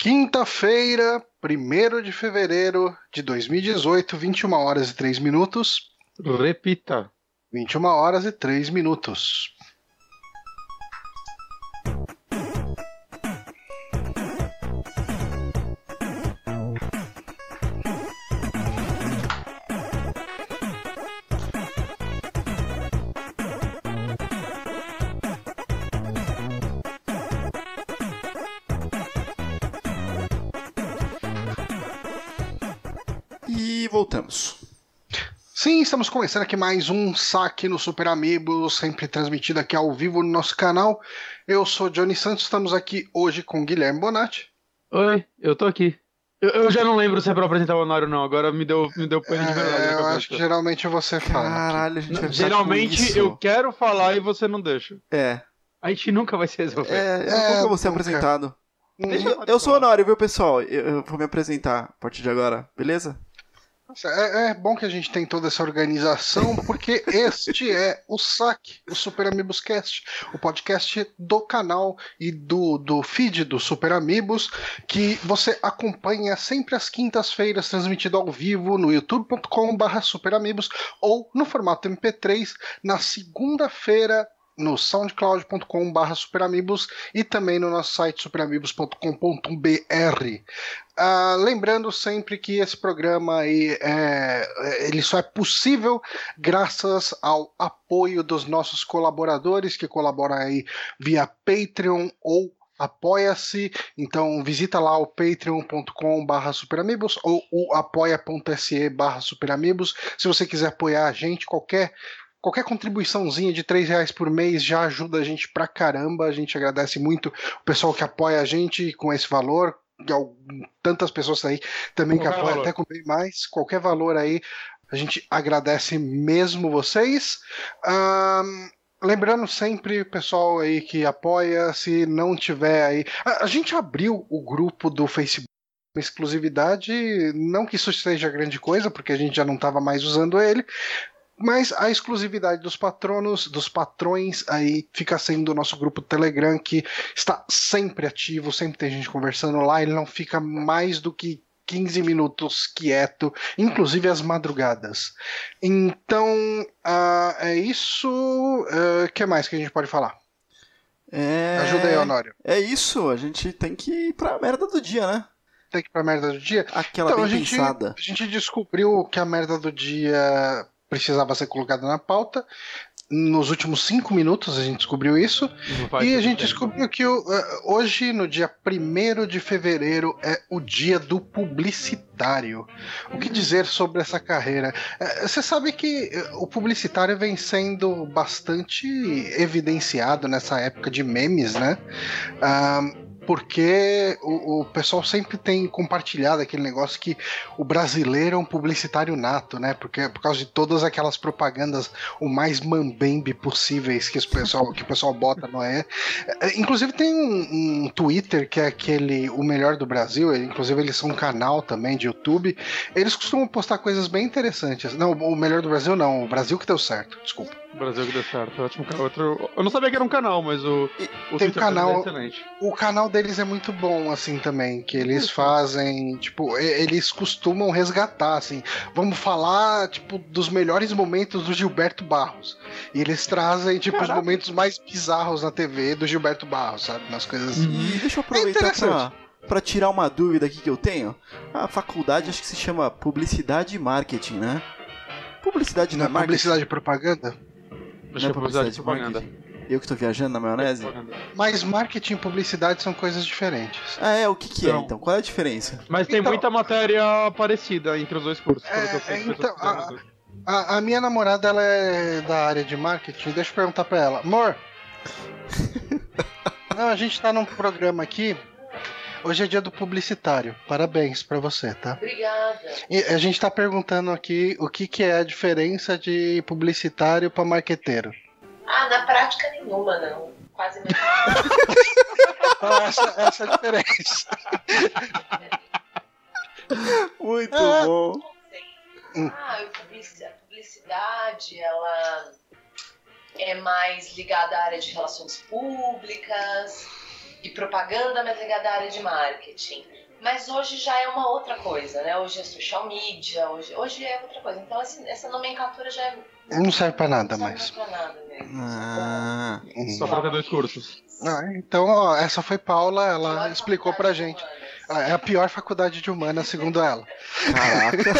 Quinta-feira, 1 de fevereiro de 2018, 21 horas e 3 minutos. Repita. 21 horas e 3 minutos. Estamos começando aqui mais um saque no Super Amigos, sempre transmitido aqui ao vivo no nosso canal. Eu sou Johnny Santos, estamos aqui hoje com Guilherme Bonatti. Oi, eu tô aqui. Eu, eu já não lembro se é pra apresentar o Honório ou não, agora me deu, me deu pane de verdade. É, eu acho que geralmente você fala. Caralho, a gente vai Não, Geralmente eu quero falar e você não deixa. É, A gente nunca vai se resolver. é, eu É, nunca vou ser nunca. apresentado. Hum, Eu, eu sou o Honório, viu, pessoal? Eu, eu vou me apresentar a partir de agora, beleza? É, é bom que a gente tem toda essa organização, porque este é o saque, o Super Amigos Cast, o podcast do canal e do, do feed do Super Amigos, que você acompanha sempre às quintas-feiras, transmitido ao vivo no youtube.com.br superamigos ou no formato MP3 na segunda-feira no soundcloud.com.br superamigos e também no nosso site superamigos.com.br. Ah, lembrando sempre que esse programa aí é, ele só é possível graças ao apoio dos nossos colaboradores que colaboram aí via Patreon ou Apoia-se, então visita lá o patreon.com barra superamigos ou o apoia.se barra superamigos se você quiser apoiar a gente, qualquer Qualquer contribuiçãozinha de 3 reais por mês já ajuda a gente pra caramba. A gente agradece muito o pessoal que apoia a gente com esse valor. E al- Tantas pessoas aí também que Qualquer apoiam valor. até com bem mais. Qualquer valor aí, a gente agradece mesmo vocês. Ahn, lembrando sempre, pessoal aí que apoia, se não tiver aí. A, a gente abriu o grupo do Facebook exclusividade, não que isso seja grande coisa, porque a gente já não estava mais usando ele, mas a exclusividade dos patronos, dos patrões, aí fica sendo o nosso grupo Telegram, que está sempre ativo, sempre tem gente conversando lá, ele não fica mais do que 15 minutos quieto, inclusive às madrugadas. Então, ah, é isso. O que mais que a gente pode falar? É... Ajuda aí, Honório. É isso, a gente tem que ir pra merda do dia, né? Tem que ir pra merda do dia? Aquela Então, bem a gente, pensada. a gente descobriu que a merda do dia precisava ser colocada na pauta. Nos últimos cinco minutos a gente descobriu isso. E a gente tempo. descobriu que eh, hoje, no dia 1 de fevereiro, é o dia do publicitário. O que dizer sobre essa carreira? Eh, Você sabe que eh, o publicitário vem sendo bastante evidenciado nessa época de memes, né? Porque o, o pessoal sempre tem compartilhado aquele negócio que o brasileiro é um publicitário nato, né? Porque por causa de todas aquelas propagandas o mais mambembe possíveis que, pessoal, que o pessoal bota, não é? É, Inclusive tem um, um Twitter que é aquele O Melhor do Brasil, inclusive eles são um canal também de YouTube. Eles costumam postar coisas bem interessantes. Não, o Melhor do Brasil não, o Brasil que deu certo, desculpa. Brasil que deu certo. Ótimo canal. Outro... Eu não sabia que era um canal, mas o, o tem um Twitter canal- deles é excelente. O canal deles é muito bom, assim, também, que eles fazem, tipo, e- eles costumam resgatar, assim, vamos falar, tipo, dos melhores momentos do Gilberto Barros. E eles trazem, tipo, os Caraca. momentos mais bizarros na TV do Gilberto Barros, sabe? Umas coisas assim. E deixa eu aproveitar interessante. pra, pra tirar uma dúvida aqui que eu tenho. A faculdade acho que se chama Publicidade e Marketing, né? Publicidade Na não é marketing? publicidade e propaganda. Deixa Não eu é publicidade publicidade de propaganda. marketing? Eu que tô viajando na maionese? Mas marketing e publicidade são coisas diferentes. Ah, é? O que que é Não. então? Qual é a diferença? Mas tem Então- muita matéria parecida entre os dois cursos. pelo que eu sei É, pessoas então, dois. A, a minha namorada, ela é da área de marketing. Deixa eu perguntar pra ela. Amor. Não, a gente tá num programa aqui. Hoje é dia do publicitário. Parabéns pra você, tá? Obrigada. E a gente tá perguntando aqui o que, que é a diferença de publicitário pra marqueteiro. Ah, na prática nenhuma, não. Quase mesmo. Então, essa, essa é a diferença. Muito Ah. bom. Ah, a publicidade, ela é mais ligada à área de relações públicas. E propaganda, mas ligada à área de marketing. Mas hoje já é uma outra coisa, né? Hoje é social media, hoje, hoje é outra coisa. Então essa, essa nomenclatura já é, Não serve pra nada não mais. serve pra nada mesmo. Ah, Só pra ter dois cursos. Ah, então, ó, essa foi Paula, ela Pior explicou pra gente. de humanas. Ah, É a pior faculdade de humanas, segundo ela. caraca.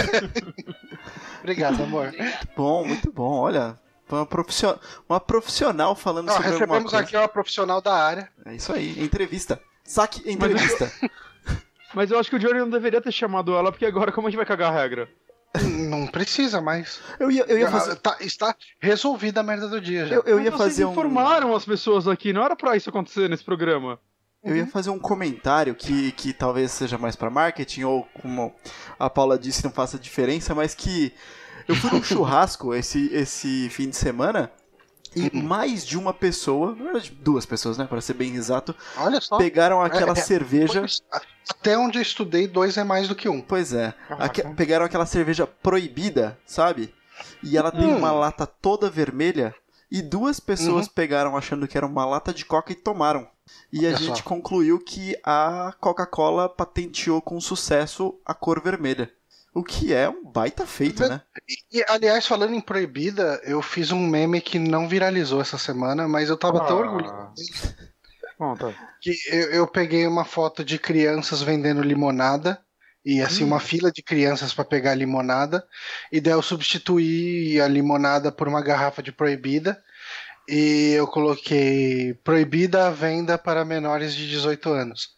Obrigado, amor. Obrigada. bom, muito bom. Olha, uma, profissional, uma profissional falando Ó, sobre alguma recebemos coisa. aqui uma profissional da área. É isso aí, entrevista. Saque entrevista. Mas eu acho que o Johnny não deveria ter chamado ela, porque agora como a gente vai cagar a regra? Não precisa mais. Eu ia, eu ia Ah, fazer. tá- está resolvida a merda do dia já. Eu, eu Mas ia vocês fazer um. informaram as pessoas aqui, não era pra isso acontecer nesse programa. Eu ia fazer um comentário que, que talvez seja mais pra marketing, ou como a Paula disse, não faça diferença, mas que eu fui num churrasco esse, esse fim de semana e mais de uma pessoa, na verdade duas pessoas, né, para ser bem exato, Olha só. pegaram aquela é, cerveja. Até onde eu estudei, dois é mais do que um. Pois é, Caraca. aque- pegaram aquela cerveja proibida, sabe? E ela tem Hum. uma lata toda vermelha. E duas pessoas Uhum. pegaram achando que era uma lata de coca e tomaram. E a Olha gente só. concluiu que a Coca-Cola patenteou com sucesso a cor vermelha. O que é um baita feito, né? E, aliás, falando em proibida, eu fiz um meme que não viralizou essa semana, mas eu tava tão Ah. orgulhoso Bom, tá. que eu, eu peguei uma foto de crianças vendendo limonada. E assim, uma fila de crianças para pegar limonada. E daí eu substituí a limonada por uma garrafa de proibida. E eu coloquei proibida a venda para menores de 18 anos.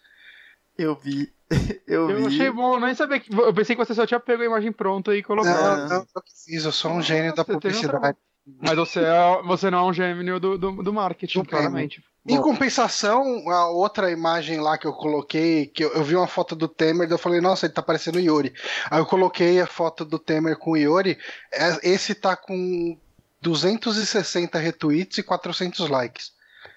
Eu vi. Eu, Eu vi. achei bom, nem sabia que. Eu pensei que você só tinha pego a imagem pronta e colocado. Ah. Não, não, eu que fiz, eu sou um gênio da tem um publicidade. Mas você, é, você não é um gênio do, do, do marketing, Do claramente. Em Bom, compensação, a outra imagem lá que eu coloquei, que eu, eu vi uma foto do Temer, eu falei, nossa, ele tá parecendo o Yuri. Aí eu coloquei a foto do Temer com o Yuri, é- esse tá com 260 retweets e 400 likes.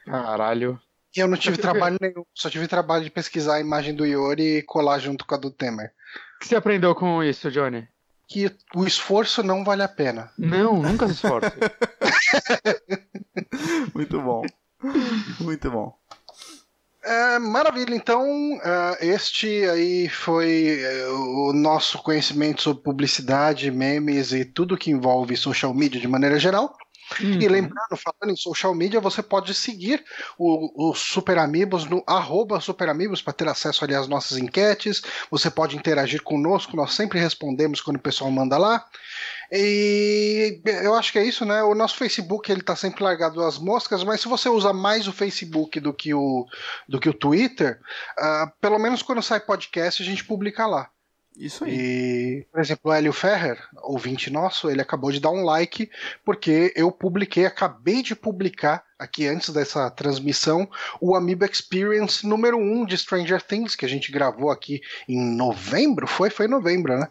Caralho. E eu não tive trabalho nenhum, só tive trabalho de pesquisar a imagem do Yuri e colar junto com a do Temer. O que você aprendeu com isso, Johnny? Que o esforço não vale a pena. Não, nunca se esforce. Muito bom. Muito bom. É, maravilha, então é, este aí foi é, o nosso conhecimento sobre publicidade, memes e tudo que envolve social media de maneira geral. Uhum. E lembrando, falando em social media, você pode seguir o, o Super Amigos no arroba Super Amigos para ter acesso ali às nossas enquetes. Você pode interagir conosco, nós sempre respondemos quando o pessoal manda lá. E eu acho que é isso, né? O nosso Facebook ele tá sempre largado às moscas, mas se você usa mais o Facebook do que o, do que o Twitter, ah, pelo menos quando sai podcast a gente publica lá. Isso aí. E, por exemplo, o Hélio Ferrer, ouvinte nosso, ele acabou de dar um like, porque eu publiquei, acabei de publicar aqui antes dessa transmissão, o Amiibo Experience número 1 de Stranger Things, que a gente gravou aqui em novembro, foi? Foi em novembro, né?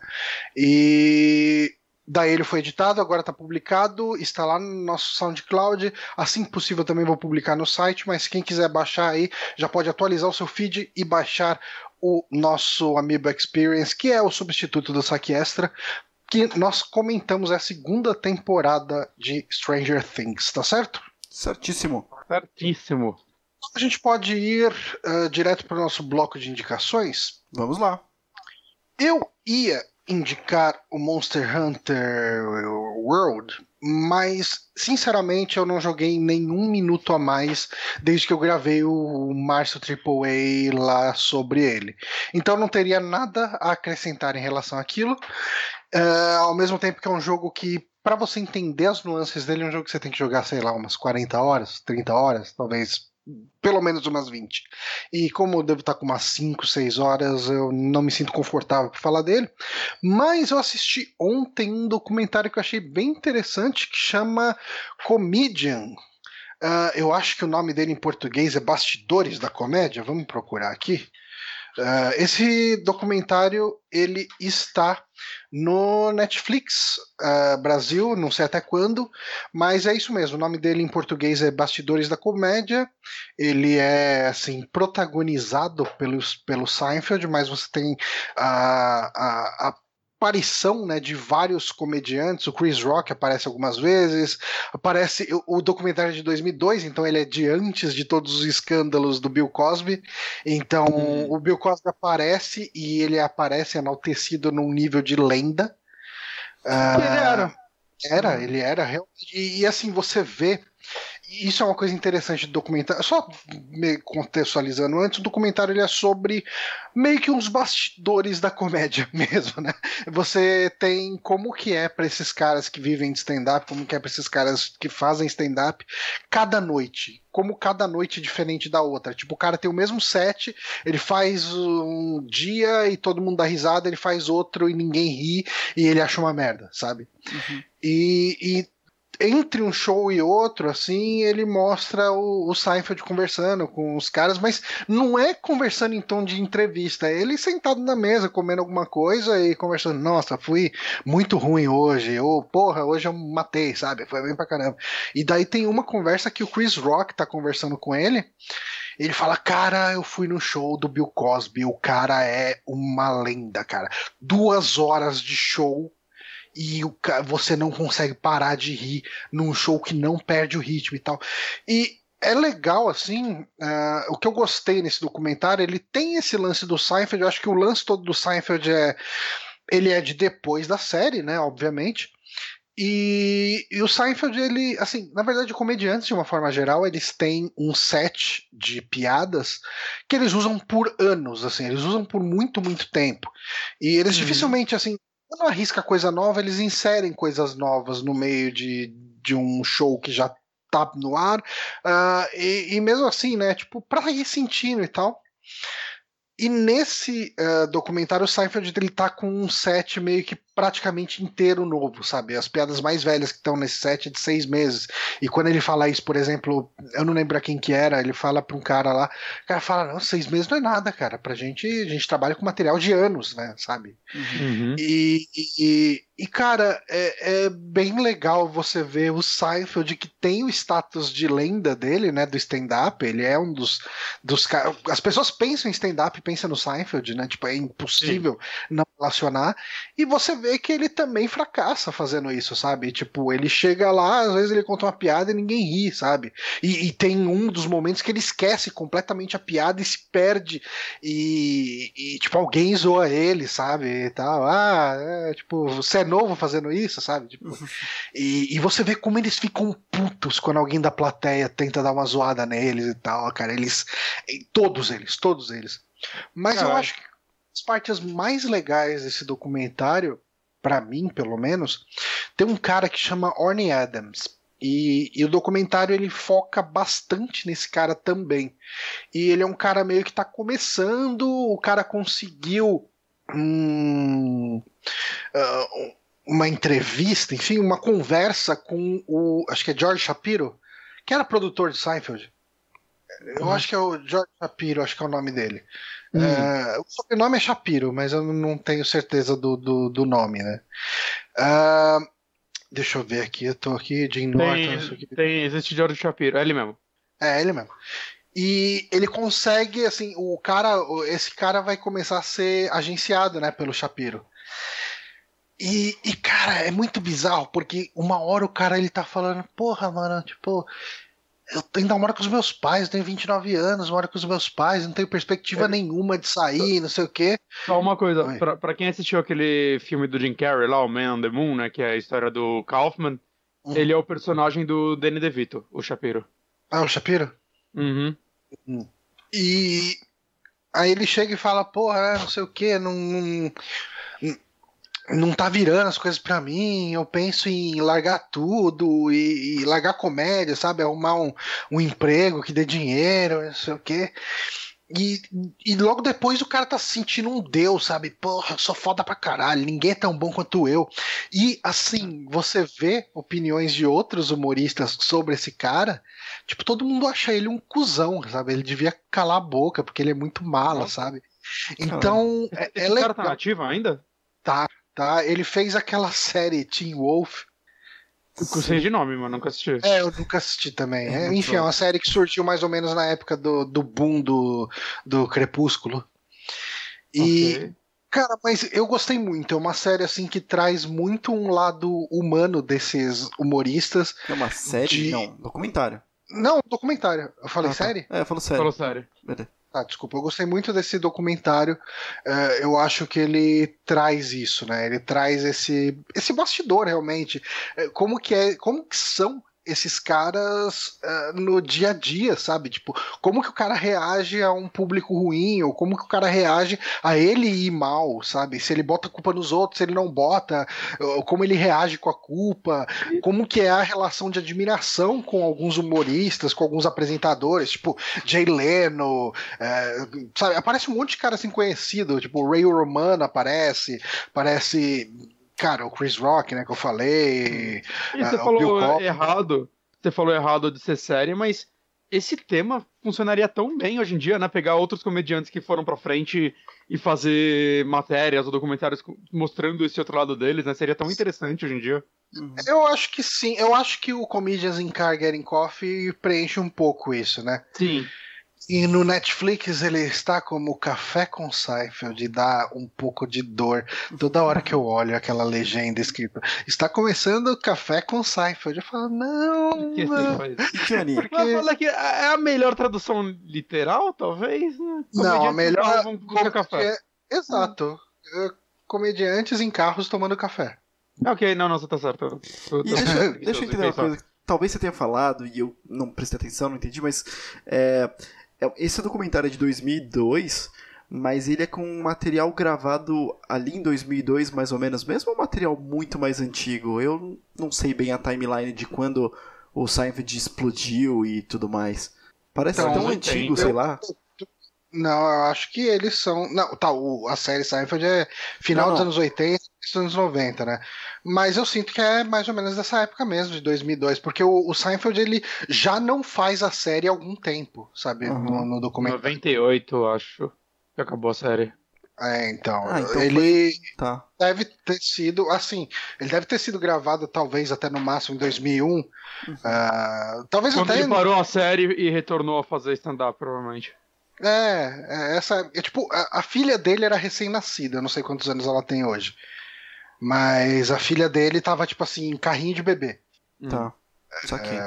E daí ele foi editado, agora está publicado, está lá no nosso SoundCloud. Assim que possível também vou publicar no site, mas quem quiser baixar aí já pode atualizar o seu feed e baixar o nosso Amiibo Experience, que é o substituto do Saque Extra, que nós comentamos a segunda temporada de Stranger Things, tá certo? Certíssimo. Certíssimo. A gente pode ir ah, direto para o nosso bloco de indicações. Vamos lá. Eu ia indicar o Monster Hunter World, mas sinceramente eu não joguei nenhum minuto a mais desde que eu gravei o Março AAA lá sobre ele. Então não teria nada a acrescentar em relação àquilo. Ah, ao mesmo tempo que é um jogo que, para você entender as nuances dele, é um jogo que você tem que jogar, sei lá, umas 40 horas, 30 horas, talvez pelo menos umas 20. E como eu devo estar com umas 5, 6 horas, eu não me sinto confortável para falar dele. Mas eu assisti ontem um documentário que eu achei bem interessante que chama Comedian. Ah, eu acho que o nome dele em português é Bastidores da Comédia. Vamos procurar aqui. Ah, esse documentário ele está no Netflix ah, Brasil, não sei até quando, mas é isso mesmo. O nome dele em português é Bastidores da Comédia. Ele é assim protagonizado pelo, pelo Seinfeld, mas você tem a, a, a aparição né, de vários comediantes. O Chris Rock aparece algumas vezes. Aparece o, o documentário de 2002, então ele é de antes de todos os escândalos do Bill Cosby. Então hum. o Bill Cosby aparece e ele aparece enaltecido num nível de lenda. Uh, ele era. Era, ele era realmente. E, e assim, você vê isso é uma coisa interessante do documentário. Só me contextualizando antes, o documentário ele é sobre meio que uns bastidores da comédia mesmo, né? Você tem como que é para esses caras que vivem de stand-up, como que é para esses caras que fazem stand-up cada noite. Como cada noite é diferente da outra. Tipo, o cara tem o mesmo set, ele faz um dia e todo mundo dá risada, ele faz outro e ninguém ri e ele acha uma merda, sabe? Uhum. E, e entre um show e outro, assim, ele mostra o, o Seinfeld conversando com os caras, mas não é conversando em tom de entrevista, é ele sentado na mesa comendo alguma coisa e conversando, nossa, fui muito ruim hoje, ou porra, hoje eu matei, sabe? Foi bem pra caramba. E daí tem uma conversa que o Chris Rock tá conversando com ele, ele fala, cara, eu fui no show do Bill Cosby, o cara é uma lenda, cara. Duas horas de show e o, você não consegue parar de rir num show que não perde o ritmo e tal. E é legal, assim, uh, o que eu gostei nesse documentário, ele tem esse lance do Seinfeld, eu acho que o lance todo do Seinfeld é ele é de depois da série, né, obviamente, e, e, o Seinfeld, ele, assim, na verdade, comediantes, de uma forma geral, eles têm um set de piadas que eles usam por anos, assim, eles usam por muito, muito tempo. E eles uhum. dificilmente, assim, quando arrisca coisa nova, eles inserem coisas novas no meio de, de um show que já tá no ar. Uh, e, e, mesmo assim, né? Tipo, pra ir sentindo e tal. E nesse uh, documentário, o Seinfeld ele tá com um set meio que praticamente inteiro novo, sabe? As piadas mais velhas que estão nesse set é de seis meses. E quando ele fala isso, por exemplo, eu não lembro quem que era, ele fala pra um cara lá, o cara fala, não, seis meses não é nada, cara. Pra gente, a gente trabalha com material de anos, né? Sabe? Uhum. E, e, e, cara, é, é, bem legal você ver o Seinfeld que tem o status de lenda dele, né? Do stand-up. Ele é um dos, dos caras. As pessoas pensam em stand-up, pensam no Seinfeld, né? Tipo, é impossível Sim. não relacionar. E você vê que ele também fracassa fazendo isso, sabe? Tipo, ele chega lá, às vezes ele conta uma piada e ninguém ri, sabe? E, e tem um dos momentos que ele esquece completamente a piada e se perde. E, e tipo, alguém zoa ele, sabe? E tal. Ah, é, tipo, você é novo fazendo isso, sabe? Tipo, e, e você vê como eles ficam putos quando alguém da plateia tenta dar uma zoada neles e tal, cara. Eles. Todos eles, todos eles. Mas Caralho. eu acho que as partes mais legais desse documentário para mim, pelo menos, tem um cara que chama Orny Adams. E, e, o documentário ele foca bastante nesse cara também. E ele é um cara meio que está começando, o cara conseguiu uh, uma entrevista, enfim, uma conversa com o. Acho que é George Shapiro, que era produtor de Seinfeld. Eu uhum. acho que é o George Shapiro, acho que é o nome dele. Hum. Uh, o sobrenome é Shapiro, mas eu não tenho certeza do, do, do nome, né? Uh, deixa eu ver aqui, eu tô aqui, Jim Norton. Tem, tem existe George Shapiro, é ele mesmo. É, ele mesmo. E ele consegue, assim, o cara, esse cara vai começar a ser agenciado, né, pelo Shapiro. E, e, cara, é muito bizarro, porque uma hora o cara ele tá falando, porra, mano, tipo, eu ainda moro com os meus pais, tenho 29 anos, moro com os meus pais, não tenho perspectiva é. nenhuma de sair, não sei o quê. Só uma coisa, pra, pra, quem assistiu aquele filme do Jim Carrey lá, o Man on the Moon, né, que é a história do Kaufman, uhum. ele é o personagem do Danny DeVito, o Shapiro. Ah, o Shapiro? Uhum. uhum. E aí ele chega e fala, porra, não sei o quê, não, não não tá virando as coisas para mim, eu penso em largar tudo e, e largar comédia, sabe? Arrumar um, um, emprego que dê dinheiro, não sei o quê. E, e logo depois o cara tá se sentindo um deus, sabe? Porra, eu sou foda pra caralho, ninguém é tão bom quanto eu. E assim, você vê opiniões de outros humoristas sobre esse cara, tipo, todo mundo acha ele um cuzão, sabe? Ele devia calar a boca, porque ele é muito mala, sabe? Então, é, esse é cara tá ativo ainda? Tá, tá? Ele fez aquela série Teen Wolf. Eu sei de nome, mas nunca assisti. É, eu nunca assisti também. É, enfim, é uma série que surgiu mais ou menos na época do, do boom do, do Crepúsculo. E, okay. Cara, mas eu gostei muito. É uma série assim que traz muito um lado humano desses humoristas. É uma série? De- Não, documentário. Não, documentário. Eu falei Ah, tá. série? É, falou sério. Falou sério. Beleza. Tá, desculpa. Eu gostei muito desse documentário. É, eu acho que ele traz isso, né? Ele traz esse, esse bastidor realmente. É, como que é, como que são esses caras é, no dia a dia, sabe? Tipo, como que o cara reage a um público ruim, ou como que o cara reage a ele ir mal, sabe? Se ele bota a culpa nos outros, se ele não bota, como ele reage com a culpa, como que é a relação de admiração com alguns humoristas, com alguns apresentadores, tipo Jay Leno, é, sabe? Aparece um monte de cara assim conhecido, tipo Ray Romano aparece, aparece, cara, o Chris Rock, né, que eu falei. E você falou errado. Você falou errado de ser série, mas esse tema funcionaria tão bem hoje em dia, né? Pegar outros comediantes que foram pra frente e fazer matérias ou documentários mostrando esse outro lado deles, né? Seria tão interessante hoje em dia. Uhum. Eu acho que sim, eu acho que o Comedians in Car Getting Coffee preenche um pouco isso, né? Sim. E no Netflix ele está como Café com Seinfeld e dá um pouco de dor toda hora que eu olho aquela legenda escrita. Está começando Café com Seinfeld. Eu falo, não, Por que não. você faz? Johnny, Porque- Mas fala que é a melhor tradução literal, talvez? né? Não, a melhor. buscar café. é- Exato. É, Comediantes em carros tomando café. Ok, não, não, você tá certo. Eu- deixa, eu- deixa eu entender uma coisa. Talvez você tenha falado e eu não prestei atenção, não entendi, mas é, é- esse documentário é de 2002, mas ele é com um material gravado ali em 2002, mais ou menos, mesmo um material muito mais antigo. Eu não sei bem a timeline de quando o Seinfeld explodiu e tudo mais. Parece Então, tão antigo, sei lá. Não, eu acho que eles são. Não, tá, o- a série Seinfeld é final Não, dos não. anos 80 e dos anos 90, né? Mas eu sinto que é mais ou menos dessa época mesmo, de 2002, porque o, o Seinfeld ele já não faz a série há algum tempo, sabe? Uhum. No, no documentário. 98, eu acho. Que acabou a série. É, então. Ah, então ele Tá. deve ter sido, assim, ele deve ter sido gravado talvez até no máximo em 2001. ah, talvez Quando até. ele parou a série e retornou a fazer stand-up, provavelmente. É, é, essa. É, tipo, a, a filha dele era recém-nascida, eu não sei quantos anos ela tem hoje. Mas a filha dele tava, tipo assim, em carrinho de bebê. Hum. Tá. Saquei.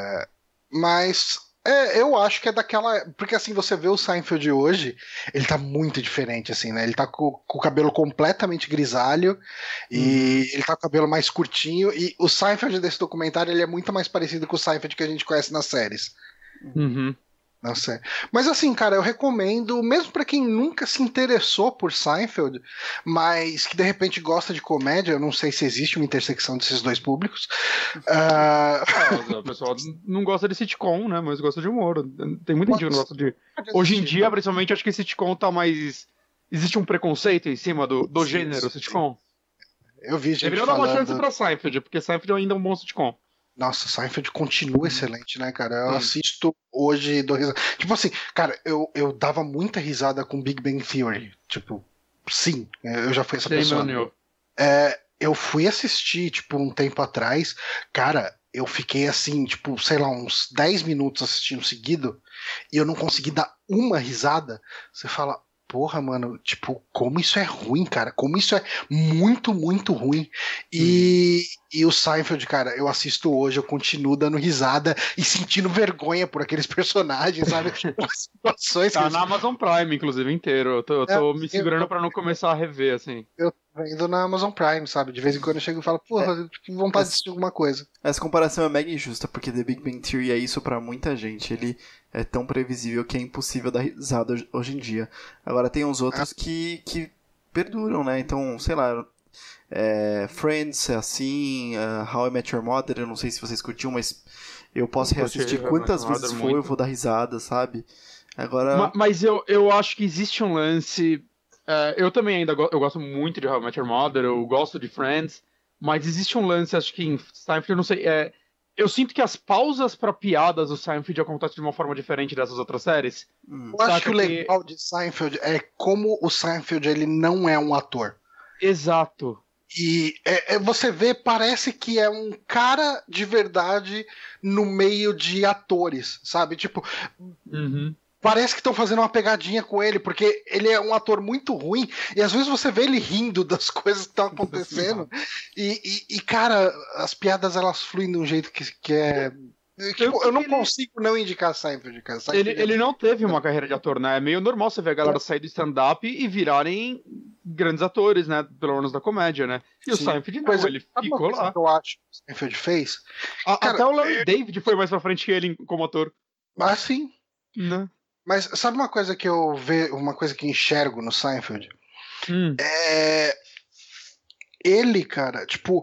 Mas é, eu acho que é daquela. Porque assim, você vê o Seinfeld hoje, ele tá muito diferente, assim, né? Ele tá com, com o cabelo completamente grisalho e ele tá com o cabelo mais curtinho. E o Seinfeld desse documentário ele é muito mais parecido com o Seinfeld que a gente conhece nas séries. Uhum. Não sei. Mas assim, cara, eu recomendo, mesmo pra quem nunca se interessou por Seinfeld, mas que de repente gosta de comédia, eu não sei se existe uma intersecção desses dois públicos. Ah, o pessoal não gosta de sitcom, né? Mas gosta de humor. Tem muita gente que não gosta de. Hoje em dia, principalmente, acho que sitcom tá mais. Existe um preconceito em cima do, do gênero sitcom. eu vi gente Deveria dar uma chance falando. pra Seinfeld, porque Seinfeld ainda é um bom sitcom. Nossa, Seinfeld continua excelente, né, cara? Eu Hum. assisto hoje e dou risada. Tipo assim, cara, eu, eu dava muita risada com Big Bang Theory. Tipo, sim, eu já fui essa pessoa. É, eu fui assistir, tipo, um tempo atrás, cara, eu fiquei assim, tipo, sei lá, uns 10 minutos assistindo seguido e eu não consegui dar uma risada. Você fala, porra, mano, tipo, como isso é ruim, cara, como isso é muito, muito ruim. E, e o Seinfeld, cara, eu assisto hoje, eu continuo dando risada e sentindo vergonha por aqueles personagens, sabe? As situações Tá eles na Amazon Prime, inclusive, inteiro. Eu tô, eu tô me segurando pra não começar a rever, assim. eu vendo na Amazon Prime, sabe? De vez em quando eu chego e falo, porra, que vontade de assistir alguma coisa. Essa comparação é mega injusta, porque The Big Bang Theory é isso pra muita gente. Ele é tão previsível que é impossível dar risada hoje- em dia. Agora tem uns outros que, que perduram, né? Então, sei lá. é, Friends é assim, uh, How I Met Your Mother, eu não sei se vocês curtiam, mas eu posso Eu reassistir quantas vezes for, eu muito. vou dar risada, sabe? Agora. Ma- Mas eu, eu acho que existe um lance. É, eu também ainda go- eu gosto muito de How I Met Your Mother, eu gosto de Friends, mas existe um lance, acho que em Seinfeld, eu não sei. é, eu sinto que as pausas pra piadas do Seinfeld acontecem de uma forma diferente dessas outras séries. hum, Eu acho que o legal de Seinfeld é como o Seinfeld ele não é um ator. Exato. E é- é- você vê, parece que é um cara de verdade no meio de atores, sabe? Tipo, Uhum. Parece que estão fazendo uma pegadinha com ele, porque ele é um ator muito ruim, e às vezes você vê ele rindo das coisas que estão acontecendo. e, e, e, cara, as piadas elas fluem de um jeito que, que é. Tipo, eu não ele... consigo não indicar Seinfeld, cara. Seinfeld ele, é... ele não teve uma carreira de ator, né? É meio normal você ver a galera sair do stand-up e virarem grandes atores, né? Pelo menos da comédia, né? E Sim. o Seinfeld não, ele ficou lá. eu acho que o Seinfeld fez. A, cara, até o Larry David foi mais pra frente que ele como ator. Ah, sim. Né? Mas sabe uma coisa que eu vejo, uma coisa que enxergo no Seinfeld? Hum. É. Ele, cara, tipo,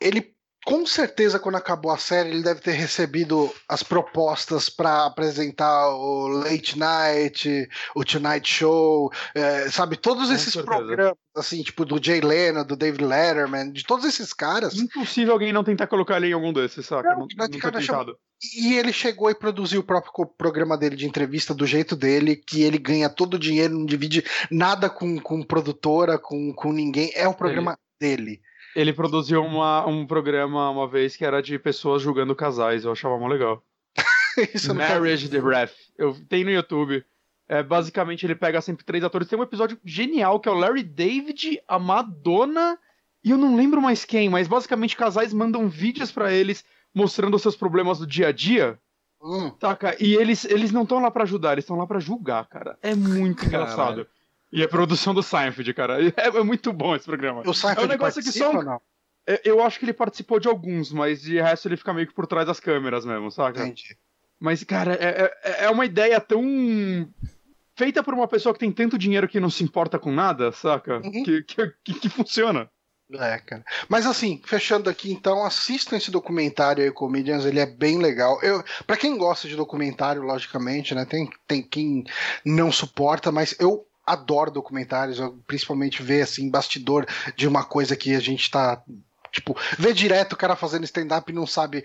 ele com certeza, quando acabou a série, ele deve ter recebido as propostas para apresentar o Late Night, o Tonight Show, é, sabe? Todos esses programas, assim, tipo do Jay Leno, do David Letterman, de todos esses caras. Impossível alguém não tentar colocar ele em algum desses, saca? Não, não, cara chamou... E ele chegou e produziu o próprio programa dele de entrevista do jeito dele, que ele ganha todo o dinheiro, não divide nada com, com produtora, com, com ninguém. É o programa ele... dele. Ele produziu uma, um programa uma vez que era de pessoas julgando casais, eu achava muito legal. Marriage the Ref. Eu tenho no YouTube. É, basicamente, ele pega sempre três atores. Tem um episódio genial que é o Larry David, a Madonna e eu não lembro mais quem, mas basicamente casais mandam vídeos para eles mostrando os seus problemas do dia a dia. Hum. Taca, e eles, eles não estão lá para ajudar, eles estão lá para julgar, cara. É muito engraçado. E a produção do Seinfeld, cara. É, é, muito bom esse programa. O Seinfeld é um negócio que só. Não? É, eu acho que ele participou de alguns, mas de resto ele fica meio que por trás das câmeras mesmo, saca? Entendi. Mas, cara, é, é, é uma ideia tão. feita por uma pessoa que tem tanto dinheiro que não se importa com nada, saca? Uhum. Que, que, que, que funciona. É, cara. Mas assim, fechando aqui, então, assistam esse documentário aí, Comedians, ele é bem legal. Eu, para quem gosta de documentário, logicamente, né, tem, tem quem não suporta, mas eu adoro documentários, principalmente ver assim bastidor de uma coisa que a gente tá tipo, ver direto o cara fazendo stand up e não sabe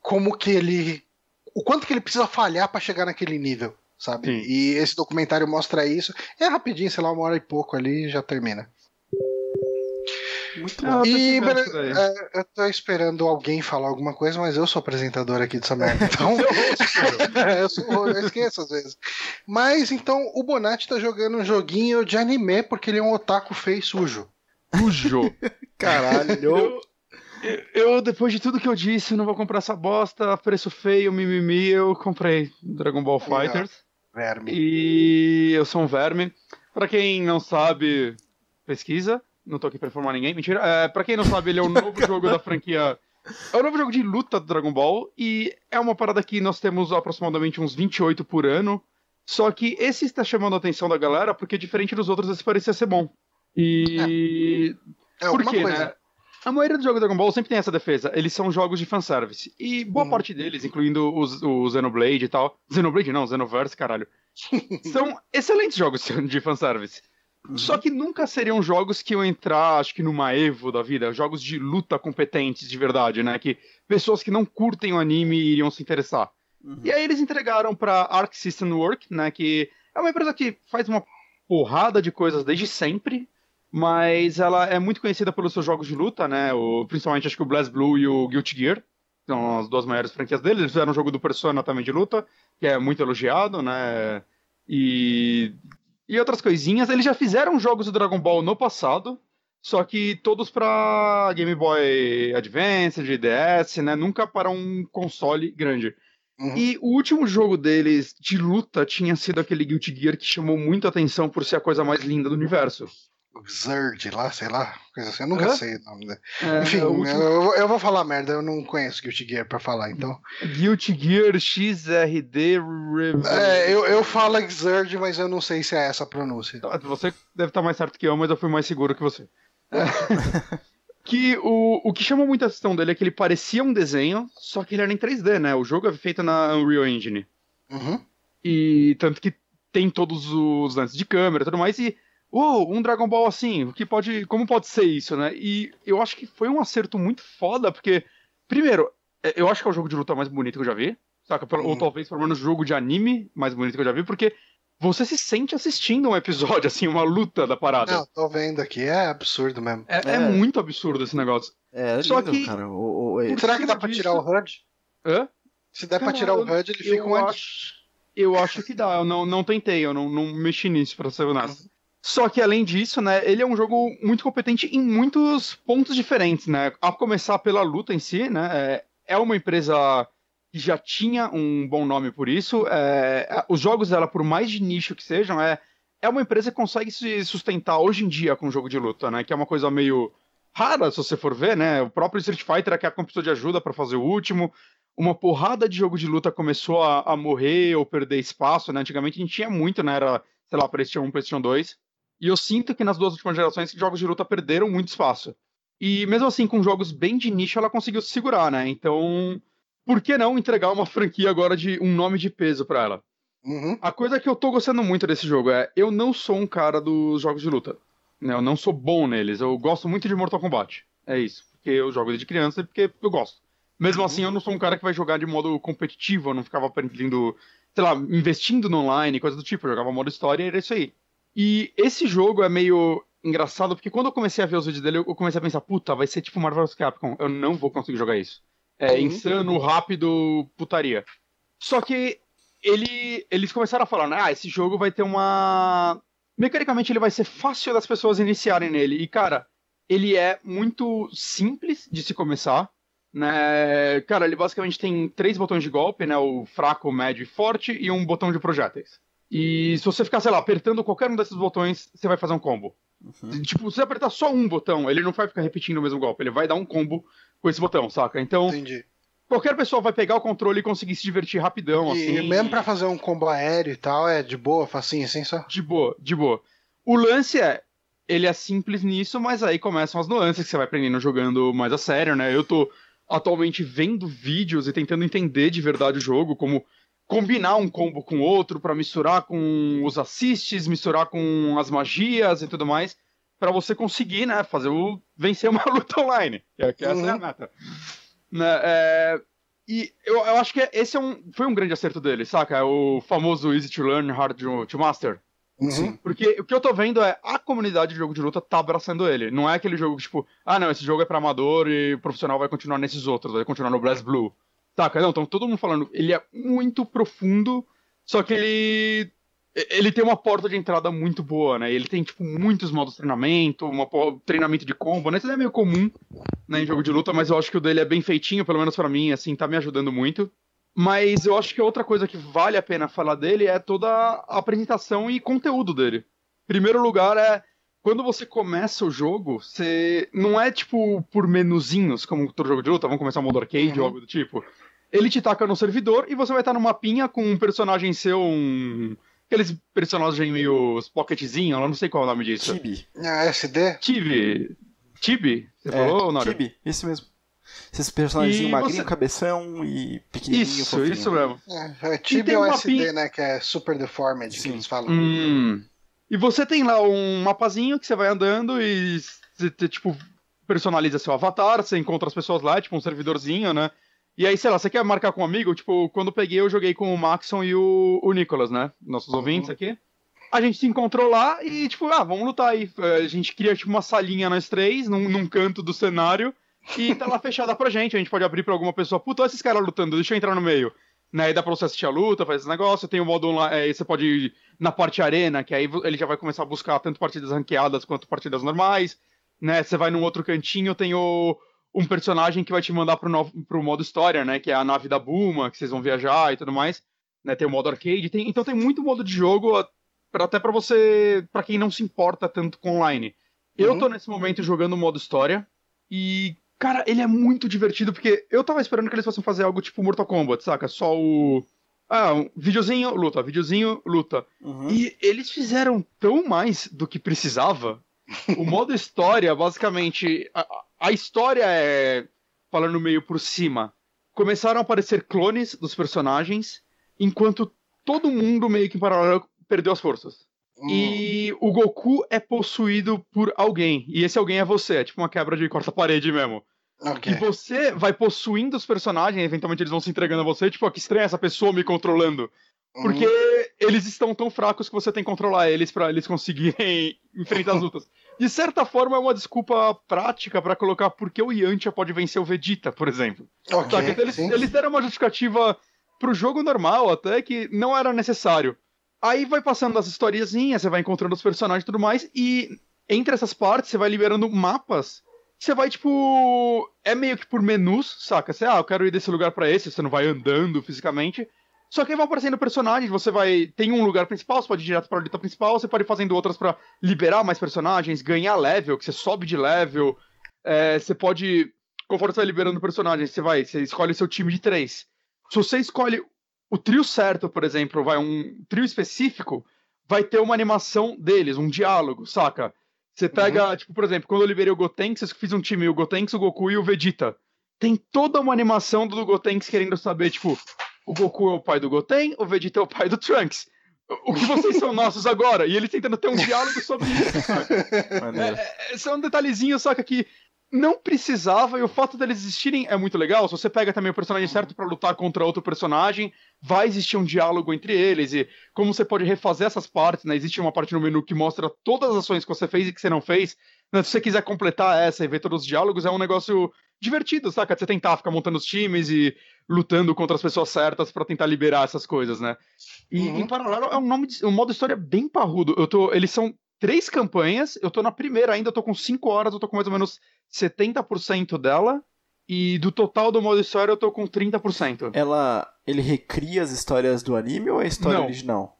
como que ele o quanto que ele precisa falhar para chegar naquele nível, sabe? Sim. E esse documentário mostra isso. É rapidinho, sei lá, uma hora e pouco ali já termina. Muito bom. E é, eu tô esperando alguém falar alguma coisa, mas eu sou apresentador aqui dessa merda. Então. eu, sou, eu esqueço às vezes. Mas então o Bonatti tá jogando um joguinho de anime porque ele é um otaku feio sujo. Sujo! Caralho! Eu, eu, depois de tudo que eu disse, não vou comprar essa bosta, preço feio, mimimi, eu comprei Dragon Ball Fighters. Verme. E eu sou um verme. Pra quem não sabe, pesquisa. Não tô aqui pra informar ninguém, mentira. É, pra quem não sabe, ele é o novo jogo da franquia. É o novo jogo de luta do Dragon Ball. E é uma parada que nós temos aproximadamente uns 28 por ano. Só que esse está chamando a atenção da galera porque, diferente dos outros, esse parecia ser bom. E. É, é por quê, coisa. né? A maioria dos jogos do Dragon Ball sempre tem essa defesa. Eles são jogos de fanservice. E boa hum. parte deles, incluindo os, o Xenoblade e tal. Xenoblade não, Xenoverse, caralho. são excelentes jogos de fanservice. Uhum. Só que nunca seriam jogos que iam entrar, acho que numa Evo da vida, jogos de luta competentes de verdade, né? Que pessoas que não curtem o anime iriam se interessar. Uhum. E aí eles entregaram pra Arc System Work, né? Que é uma empresa que faz uma porrada de coisas desde sempre, mas ela é muito conhecida pelos seus jogos de luta, né? O, principalmente acho que o Blast Blue e o Guilty Gear. São as duas maiores franquias deles. Eles fizeram um jogo do Persona também de luta, que é muito elogiado, né? E e outras coisinhas. Eles já fizeram jogos do Dragon Ball no passado, só que todos para Game Boy Advance, DS, né? Nunca para um console grande. Uhum. E o último jogo deles de luta tinha sido aquele Guilty Gear que chamou muito atenção por ser a coisa mais linda do universo. Zerd lá, sei lá, coisa assim. Eu nunca sei o nome dele. É, Enfim, eu, eu, eu, vou falar merda, eu não conheço Guilty Gear pra falar, então. Guilty Gear XRD É, eu, eu falo Zerd, mas eu não sei se é essa a pronúncia. Tá, você deve estar mais certo que eu, mas eu fui mais seguro que você. É. que o, o que chamou muita atenção dele é que ele parecia um desenho, só que ele era em 3D, né? O jogo é feito na Unreal Engine. Uhum. E tanto que tem todos os lances de câmera e tudo mais, e Uou, um Dragon Ball assim, o que pode. Como pode ser isso, né? E eu acho que foi um acerto muito foda, porque, primeiro, é, eu acho que é o jogo de luta mais bonito que eu já vi. Saca? Ou talvez, pelo menos, o jogo de anime mais bonito que eu já vi, porque você se sente assistindo um episódio, assim, uma luta da parada. Não, tô vendo aqui, é absurdo mesmo. É, é. é muito absurdo esse negócio. É, é Só lindo, que. Cara, o, o, Será que dá pra disso... tirar o HUD? Hã? Se der pra tirar o HUD, ele fica um acho Eu acho que dá, eu não, não tentei, eu não, não mexi nisso, pra ser honesto. Só que além disso, né, ele é um jogo muito competente em muitos pontos diferentes, né? A começar pela luta em si, né? É, é uma empresa que já tinha um bom nome por isso. É, os jogos dela, por mais de nicho que sejam, é, é uma empresa que consegue se sustentar hoje em dia com jogo de luta, né? Que é uma coisa meio rara, se você for ver, né? O próprio Street Fighter é que a precisou de ajuda para fazer o último. Uma porrada de jogo de luta começou a, a, morrer ou perder espaço, né? Antigamente a gente tinha muito, né? Era, sei lá, PlayStation 1, PlayStation 2. E eu sinto que nas duas últimas gerações jogos de luta perderam muito espaço. E mesmo assim, com jogos bem de nicho, ela conseguiu se segurar, né? Então, por que não entregar uma franquia agora de um nome de peso para ela? Uhum. A coisa que eu tô gostando muito desse jogo é, eu não sou um cara dos jogos de luta. Né? Eu não sou bom neles. Eu gosto muito de Mortal Kombat. É isso. Porque eu jogo desde criança e porque eu gosto. Mesmo assim, eu não sou um cara que vai jogar de modo competitivo. Eu não ficava aprendendo, sei lá, investindo no online, coisa do tipo. Eu jogava modo história e era isso aí. E esse jogo é meio engraçado, porque quando eu comecei a ver os vídeos dele, eu comecei a pensar, puta, vai ser tipo Marvel vs Capcom, eu não vou conseguir jogar isso. É uhum. insano, rápido, putaria. Só que ele, eles começaram a falar, né, ah, esse jogo vai ter uma... Mecanicamente ele vai ser fácil das pessoas iniciarem nele. E, cara, ele é muito simples de se começar. Né? Cara, ele basicamente tem três botões de golpe, né? O fraco, médio e forte, e um botão de projéteis. E se você ficar, sei lá, apertando qualquer um desses botões, você vai fazer um combo. Uhum. Tipo, se você apertar só um botão, ele não vai ficar repetindo o mesmo golpe, ele vai dar um combo com esse botão, saca? Então, Entendi. qualquer pessoa vai pegar o controle e conseguir se divertir rapidão, e, assim. E mesmo pra fazer um combo aéreo e tal, é de boa, facinho assim só? De boa, de boa. O lance é, ele é simples nisso, mas aí começam as nuances que você vai aprendendo jogando mais a sério, né? Eu tô atualmente vendo vídeos e tentando entender de verdade o jogo, como combinar um combo com outro para misturar com os assists, misturar com as magias e tudo mais, para você conseguir, né, fazer o vencer uma luta online, que, é, que essa uhum. é a uhum. meta. Né, é, e eu, eu, acho que esse é um, foi um grande acerto dele, saca? É o famoso easy to learn, hard to, master. Uhum. Porque o que eu tô vendo é a comunidade de jogo de luta tá abraçando ele. Não é aquele jogo tipo, ah não, esse jogo é pra amador e o profissional vai continuar nesses outros, vai continuar no Blast Blue. Saca? Não, então todo mundo falando, ele é muito profundo, só que ele. Ele tem uma porta de entrada muito boa, né? Ele tem, tipo, muitos modos de treinamento, uma, treinamento de combo, né? Isso é meio comum né, em jogo de luta, mas eu acho que o dele é bem feitinho, pelo menos para mim, assim, tá me ajudando muito. Mas eu acho que outra coisa que vale a pena falar dele é toda a apresentação e conteúdo dele. Primeiro lugar é quando você começa o jogo, você não é tipo por menuzinhos, como todo jogo de luta, vamos começar o modo arcade uhum. ou algo do tipo. Ele te taca no servidor e você vai estar numa pinha com um personagem seu, um. Aqueles personagens meio pocketzinho, eu não sei qual é o nome disso. Tibi. Ah, SD? Tibi. Tibi? Você é, falou, Nora? Tibi, esse mesmo. Esses personagens magrinho, você... cabeção e pequenininho, Isso, fofinho. isso mesmo. É, é Tibi ou SD, pin... né, que é Super Deformed, Sim. que eles falam. Hum. E você tem lá um mapazinho que você vai andando e você, tipo, personaliza seu avatar, você encontra as pessoas lá, tipo um servidorzinho, né? E aí, sei lá, você quer marcar com um amigo? Tipo, quando eu peguei, eu joguei com o Maxon e o, o Nicolas, né? Nossos uhum. ouvintes aqui. A gente se encontrou lá e, tipo, ah, vamos lutar aí. A gente cria, tipo, uma salinha nós três, num, num canto do cenário, e tá lá fechada pra gente. A gente pode abrir pra alguma pessoa, puta, olha esses caras lutando, deixa eu entrar no meio né? Aí dá pra você assistir a luta, faz esse negócio. Tem o modo online, aí você pode ir na parte arena, que aí ele já vai começar a buscar tanto partidas ranqueadas quanto partidas normais, né? Você vai num outro cantinho, tem o, um personagem que vai te mandar pro, no, pro modo história, né? Que é a nave da Buma, que vocês vão viajar e tudo mais. Né? Tem o modo arcade, tem, então tem muito modo de jogo pra, até para você, para quem não se importa tanto com online. Eu uhum. tô nesse momento jogando o modo história e Cara, ele é muito divertido, porque eu tava esperando que eles fossem fazer algo tipo Mortal Kombat, saca? Só o. Ah, um videozinho, luta, videozinho, luta. Uhum. E eles fizeram tão mais do que precisava. o modo história, basicamente. A, a história é. Falando meio por cima. Começaram a aparecer clones dos personagens, enquanto todo mundo meio que em paralelo perdeu as forças. E o Goku é possuído por alguém. E esse alguém é você. É tipo uma quebra de corta-parede mesmo. Okay. E você vai possuindo os personagens, eventualmente eles vão se entregando a você, tipo, ah, que estranha essa pessoa me controlando. Porque uhum. eles estão tão fracos que você tem que controlar eles para eles conseguirem enfrentar as lutas. De certa forma, é uma desculpa prática para colocar porque o Yantia pode vencer o Vegeta, por exemplo. Okay, então, eles, eles, deram uma justificativa pro jogo normal até que não era necessário. Aí vai passando as historiazinhas, você vai encontrando os personagens e tudo mais, e entre essas partes você vai liberando mapas. Você vai, tipo. É meio que por menus, saca? Você, ah, eu quero ir desse lugar para esse, você não vai andando fisicamente. Só que aí vão aparecendo personagens, você vai. Tem um lugar principal, você pode ir direto pra luta principal, você pode ir fazendo outras para liberar mais personagens, ganhar level, que você sobe de level. É, você pode. Conforme você vai liberando personagens, você vai, você escolhe seu time de três. Se você escolhe o trio certo, por exemplo, vai um trio específico, vai ter uma animação deles, um diálogo, saca? Você pega, uhum. tipo, por exemplo, quando eu liberei o Gotenks, eu fiz um time, o Gotenks, o Goku e o Vegeta. Tem toda uma animação do Gotenks querendo saber, tipo, o Goku é o pai do Goten, o Vegeta é o pai do Trunks. O que vocês são nossos agora? E ele tentando ter um diálogo sobre isso, saca? É, é, são detalhezinhos, saca, que não precisava, e o fato deles existirem é muito legal. Se você pega também o personagem certo para lutar contra outro personagem, vai existir um diálogo entre eles. E como você pode refazer essas partes, né? Existe uma parte no menu que mostra todas as ações que você fez e que você não fez. Né? Se você quiser completar essa e ver todos os diálogos, é um negócio divertido, saca? Você tentar ficar montando os times e lutando contra as pessoas certas para tentar liberar essas coisas, né? E uhum. em paralelo é um, nome de, um modo história bem parrudo. Eu tô, eles são três campanhas, eu tô na primeira ainda, eu tô com cinco horas, eu tô com mais ou menos 70% dela. E do total do modo história eu tô com 30%. Ela. Ele recria as histórias do anime ou é a história Não. original?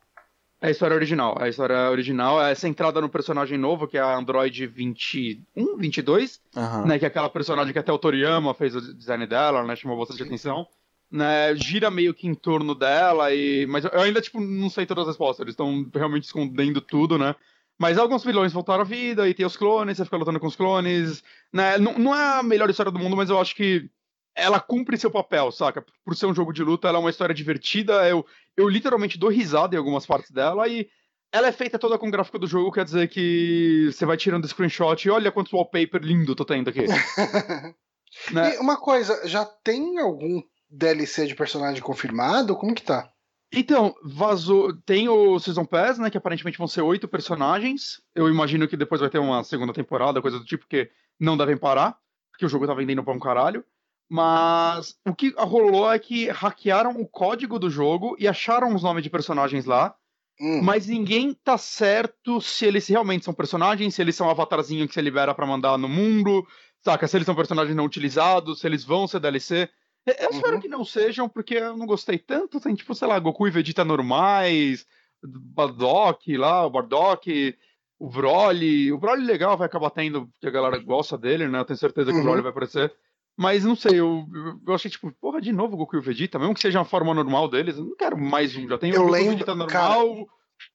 É a história original. A história original é centrada no personagem novo, que é a Android 21, 22, uhum. né? Que é aquela personagem que até o Toriyama fez o design dela, né? Chamou bastante atenção. Né, gira meio que em torno dela, e mas eu ainda, tipo, não sei todas as respostas. Eles estão realmente escondendo tudo, né? Mas alguns vilões voltaram à vida e tem os clones, você fica lutando com os clones. Né? Não, não é a melhor história do mundo, mas eu acho que ela cumpre seu papel, saca? Por ser um jogo de luta, ela é uma história divertida. Eu, eu literalmente dou risada em algumas partes dela e ela é feita toda com o gráfico do jogo, quer dizer que você vai tirando screenshot e olha quanto wallpaper lindo tô tendo aqui. né? E uma coisa, já tem algum DLC de personagem confirmado? Como que tá? Então, vazou. Tem o Season Pass, né? Que aparentemente vão ser oito personagens. Eu imagino que depois vai ter uma segunda temporada, coisa do tipo, porque não devem parar, porque o jogo tá vendendo pra um caralho. Mas o que rolou é que hackearam o código do jogo e acharam os nomes de personagens lá. Hum. Mas ninguém tá certo se eles realmente são personagens, se eles são avatarzinho que você libera para mandar no mundo, saca? Se eles são personagens não utilizados, se eles vão ser DLC. Eu espero uhum. que não sejam, porque eu não gostei tanto. Tem, tipo, sei lá, Goku e Vegeta normais, Bardock lá, o Bardock, o Broly. O Broly legal vai acabar tendo, porque a galera gosta dele, né? Eu tenho certeza que uhum. o Broly uhum. vai aparecer. Mas não sei, eu, eu achei tipo, porra, de novo Goku e Vegeta, mesmo que seja uma forma normal deles, eu não quero mais um. Já tem eu o Goku lembro, Vegeta normal, cara...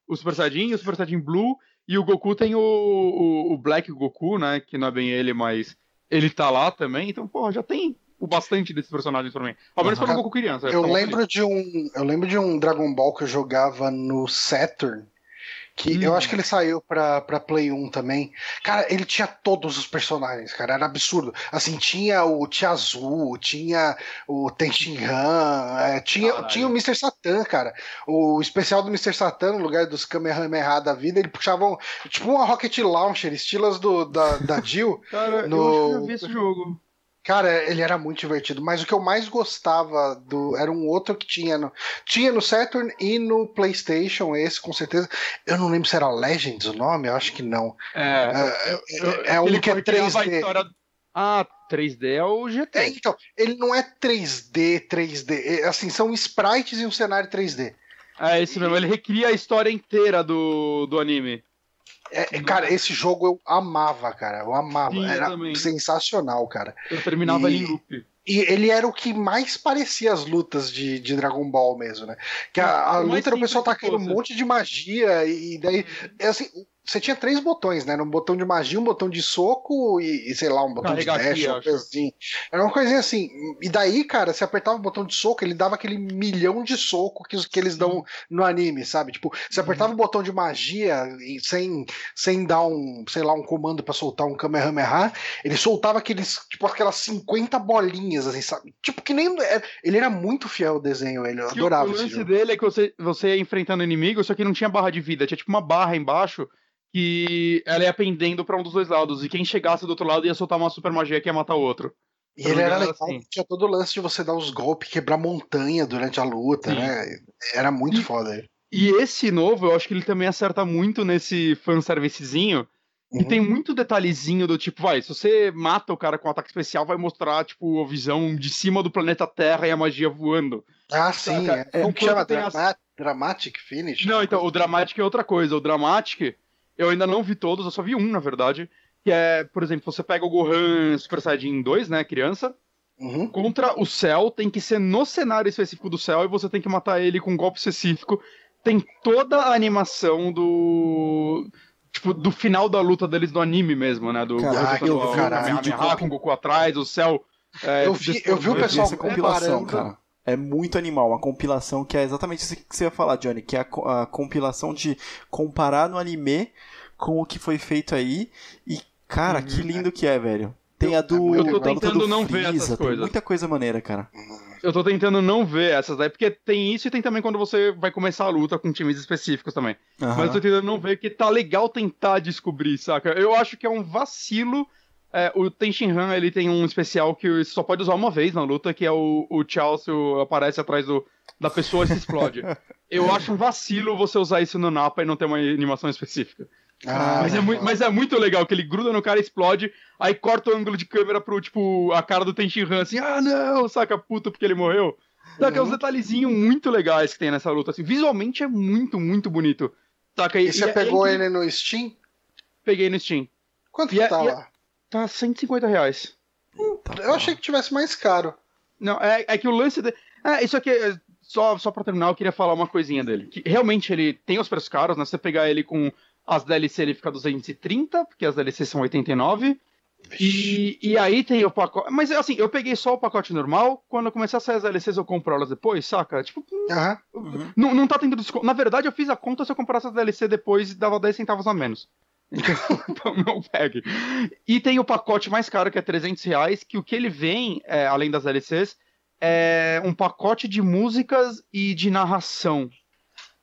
o Super Saiyajin, o Super Saiyajin Blue, e o Goku tem o, o, o Black Goku, né? Que não é bem ele, mas ele tá lá também. Então, porra, já tem o bastante desses personagens pra mim. Ao menos uhum. quando eu Goku criança. Eu lembro, de um, eu lembro de um Dragon Ball que eu jogava no Saturn. Que hum. eu acho que ele saiu pra, pra Play 1 também. Cara, ele tinha todos os personagens, cara. Era absurdo. Assim, tinha o Tia Azul, tinha o Tenshin Han, é, tinha, tinha o Mr. Satan, cara. O especial do Mr. Satan, no lugar dos Kamehameha da vida, ele puxava um, tipo uma Rocket Launcher, estilos do, da, da Jill. cara, no... eu acho que eu vi esse jogo. Cara, ele era muito divertido, mas o que eu mais gostava do era um outro que tinha no tinha no Saturn e no PlayStation, esse com certeza. Eu não lembro se era Legends o nome, eu acho que não. É, é, é, é um que é 3D. História... Ah, 3D é o GT. É, então, ele não é 3D, 3D, é, assim, são sprites e um cenário 3D. É, esse mesmo, ele recria a história inteira do, do anime. É, é, cara, esse jogo eu amava, cara. Eu amava. Sim, era eu sensacional, cara. Eu terminava e... em loop. E ele era o que mais parecia as lutas de, de Dragon Ball mesmo, né? Que a, a luta era o pessoal tacando um monte de magia e daí. É assim, você tinha três botões, né? Um botão de magia, um botão de soco e, e sei lá, um botão Carregar de dash, uma coisa assim. Era uma coisinha assim. E daí, cara, você apertava o botão de soco, ele dava aquele milhão de soco que, que eles dão no anime, sabe? Tipo, você apertava uhum. o botão de magia e sem, sem dar um, sei lá, um comando para soltar um Kamehameha, ele soltava aqueles, tipo, aquelas 50 bolinhas, assim, sabe? Tipo, que nem. É, ele era muito fiel ao desenho, ele. Eu adorava. O lance dele é que você, você ia enfrentando inimigo, só que não tinha barra de vida, tinha tipo uma barra embaixo que ela ia pendendo para um dos dois lados, e quem chegasse do outro lado ia soltar uma super magia que ia matar o outro. E ele era legal, assim. tinha todo o lance de você dar os golpes, quebrar montanha durante a luta, Sim. né? Era muito E- foda. E esse novo, eu acho que ele também acerta muito nesse fanservicezinho. E Uhum. tem muito detalhezinho do tipo, vai, se você mata o cara com um ataque especial, vai mostrar, tipo, a visão de cima do planeta Terra e a magia voando. Ah, sim. Saca? É, como que chama? Tem as- Drama- Dramatic Finish? Não, então, o Dramatic é outra coisa. O Dramatic, eu ainda não vi todos, eu só vi um, na verdade. Que é, por exemplo, você pega o Gohan Super Saiyajin 2, né, criança, Uhum. contra o Cell, tem que ser no cenário específico do Cell e você tem que matar ele com um golpe específico. Tem toda a animação do. Tipo, do final da luta deles do anime mesmo, né? Do Caraca, eu vi vídeo com o Goku atrás, o Cell. é, Eu vi- eu vi o pessoal comparando- cara. É muito animal, uma compilação que é exatamente isso que você ia falar, Johnny, que é a, a compilação de comparar no anime com o que foi feito aí. E, cara, Uhum. que lindo que é, velho. Tem a do. Eu tô da tentando do não ver essas tem coisas. muita coisa maneira, cara. Eu tô tentando não ver essas daí, porque tem isso e tem também quando você vai começar a luta com times específicos também. Aham. Mas eu tô tentando não ver que tá legal tentar descobrir, saca? Eu acho que é um vacilo. É, o Tenshin Han, ele tem um especial que você só pode usar uma vez na luta, que é o, o Chelsea aparece atrás do, da pessoa e se explode. Eu acho um vacilo você usar isso no Napa e não ter uma animação específica. Ah, mas, é muito, mas é muito legal que ele gruda no cara e explode, aí corta o ângulo de câmera pro, tipo, a cara do Tenshin Han, assim, ah não, saca, puta, porque ele morreu. Saca, é uns Uhum. detalhezinhos muito legais que tem nessa luta, assim, visualmente é muito, muito bonito. Saca, E você é- pegou é ele no Steam? Peguei no Steam. Quanto E que é- tá e é- lá? Tá 150 reais. Tá Eu achei que tivesse mais caro. Não, é, é que o lance. De... É, isso aqui, é- só, só pra terminar, eu queria falar uma coisinha dele. Que realmente ele tem os preços caros, né? Se você pegar ele com as DLC, ele fica 230, porque as DLC são 89. E, e aí tem o pacote. Mas assim, eu peguei só o pacote normal. Quando eu começar a sair as DLCs, eu compro elas depois, saca? Tipo. Uhum. não, não tá tendo desconto. Na verdade, eu fiz a conta se eu comprasse as DLC depois e dava 10 centavos a menos. Então, então não pegue. E tem o pacote mais caro, que é 300 reais, que o que ele vem, é, além das DLCs, é um pacote de músicas e de narração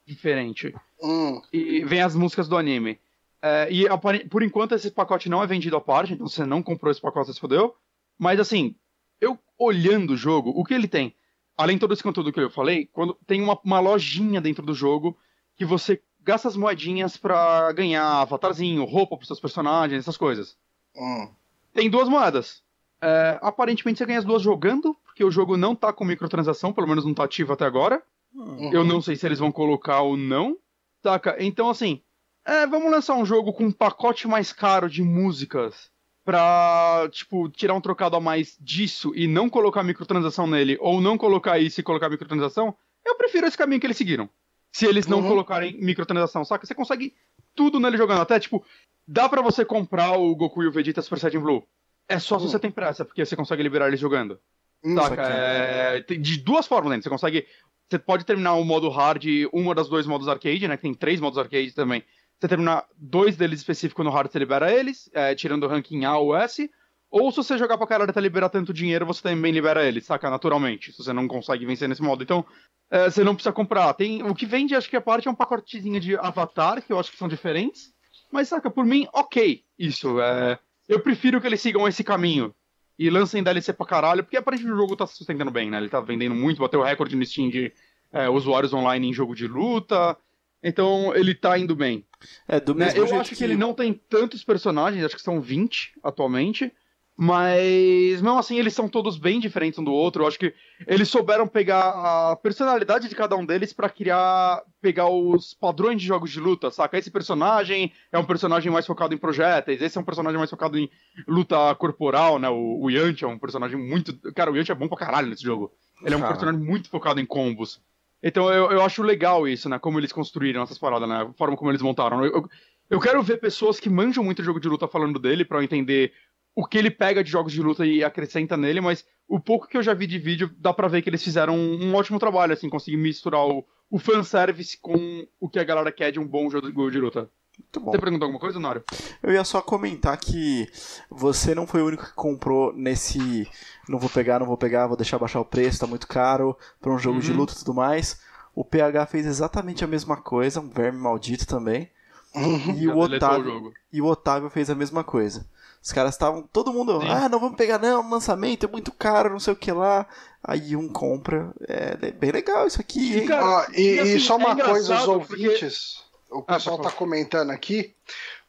diferente. Hum. E vem as músicas do anime. É, e por enquanto esse pacote não é vendido à parte, então você não comprou esse pacote, você se fodeu. Mas assim, eu olhando o jogo, o que ele tem? Além de todo esse conteúdo que eu falei, quando tem uma, uma lojinha dentro do jogo que você gasta as moedinhas pra ganhar avatarzinho, roupa pros seus personagens, essas coisas. Hum. Tem duas moedas. É, aparentemente você ganha as duas jogando, porque o jogo não tá com microtransação, pelo menos não tá ativo até agora. Uhum. Eu não sei se eles vão colocar ou não. Saca? Então, assim, é, vamos lançar um jogo com um pacote mais caro de músicas pra, tipo, tirar um trocado a mais disso e não colocar microtransação nele, ou não colocar isso e colocar microtransação, eu prefiro esse caminho que eles seguiram. Se eles não Uhum. colocarem microtransação, saca? Você consegue tudo nele jogando. Até, tipo, dá pra você comprar o Goku e o Vegeta Super Saiyajin Blue. É só se Hum. você tem pressa, porque você consegue liberar eles jogando. Hum. Saca? É, tem- de duas formas, né? Você consegue. Você pode terminar o modo hard, uma das dois modos arcade, né? Que tem três modos arcade também. Você terminar dois deles específicos no hard, você libera eles, é, tirando o ranking A ou S. Ou se você jogar pra caralho até liberar tanto dinheiro, você também libera eles, saca? Naturalmente. Se você não consegue vencer nesse modo. Então, é, você não precisa comprar. Tem, o que vende, acho que a parte é um pacotezinho de avatar, que eu acho que são diferentes. Mas, saca, por mim, ok. Isso. É, eu prefiro que eles sigam esse caminho e lancem DLC pra caralho, porque aparentemente o jogo tá se sustentando bem, né? Ele tá vendendo muito, bateu o recorde no Steam de é, usuários online em jogo de luta. Então ele tá indo bem. É, do né? mesmo Eu jeito acho que... ele não tem tantos personagens, acho que são 20 atualmente. Mas mesmo assim eles são todos bem diferentes um do outro. Eu acho que eles souberam pegar a personalidade de cada um deles pra criar. pegar os padrões de jogos de luta, saca? Esse personagem é um personagem mais focado em projéteis, esse é um personagem mais focado em luta corporal, né? O, o Yantia é um personagem muito. Cara, o Yantia é bom pra caralho nesse jogo. Ele é um Cara. personagem muito focado em combos. Então eu, eu acho legal isso, né? Como eles construíram essas paradas, né? A forma como eles montaram. Eu, eu, eu quero ver pessoas que manjam muito jogo de luta falando dele pra eu entender o que ele pega de jogos de luta e acrescenta nele, mas o pouco que eu já vi de vídeo dá pra ver que eles fizeram um, um ótimo trabalho, assim, conseguir misturar o, o fanservice com o que a galera quer de um bom jogo de luta. Muito bom. Você perguntou alguma coisa, Nário? Eu ia só comentar que você não foi o único que comprou nesse. Não vou pegar, não vou pegar, vou deixar baixar o preço, tá muito caro pra um jogo de Uhum. luta e tudo mais. O PH fez exatamente a mesma coisa, um verme maldito também. Uhum. E o, Otávio, jogo. e o Otávio fez a mesma coisa. Os caras estavam, todo mundo, Sim. ah, não vamos pegar não, lançamento é muito caro, não sei o que lá. Aí um compra, é é bem legal isso aqui, hein? Cara, Ó, e, e assim, e só uma é coisa, os engraçado porque- ouvintes, o Ah, pessoal por tá comentando aqui.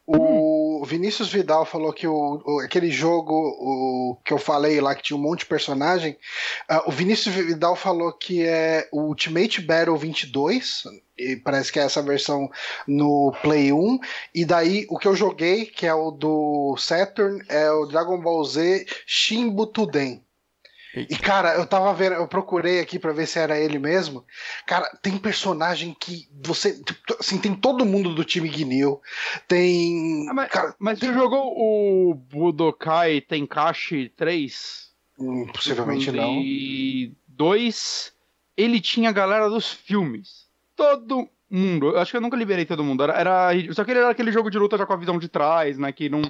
O Vinícius Vidal falou que o, o- aquele jogo o, que eu falei lá, que tinha um monte de personagem, ah, o Vinícius Vidal falou que é o Ultimate Battle 22, e parece que é essa versão no Play 1, e daí o que eu joguei, que é o do Saturn, é o Dragon Ball Z Shimbutuden. E cara, eu tava vendo, eu procurei aqui pra ver se era ele mesmo. Cara, tem personagem que você, tipo, assim, tem todo mundo do time Guinil. Tem, Ah, mas- cara, Mas você jogou o Budokai Tenkaichi 3? hum, possivelmente não. E dois, ele tinha a galera dos filmes. Todo mundo. Eu acho que eu nunca liberei todo mundo. Era, era- só que ele era aquele jogo de luta já com a visão de trás, né? Que não,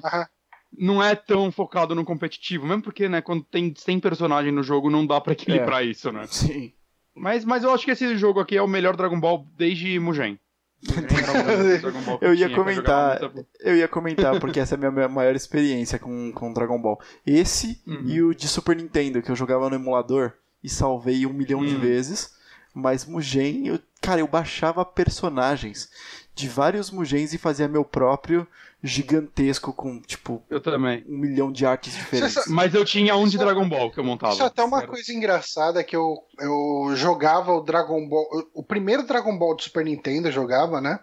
não é tão focado no competitivo. Mesmo porque, né, quando tem 100 personagens no jogo, não dá pra equilibrar isso, né? Sim. Mas, mas eu acho que esse jogo aqui é o melhor Dragon Ball desde Mugen. Eu ia comentar- Eu ia comentar, porque essa é a minha- maior experiência com, com Dragon Ball. Esse Uhum. e o de Super Nintendo, que eu jogava no emulador e salvei um milhão de Hum. vezes. Mas Mugen, eu, cara, eu baixava personagens de vários Mugens e fazia meu próprio gigantesco com, tipo, Eu também. um milhão de artes diferentes. Você Mas eu tinha um de Isso- Dragon Ball que eu montava. Isso é até uma Era- coisa engraçada que eu, eu jogava o Dragon Ball. O primeiro Dragon Ball do Super Nintendo eu jogava, né?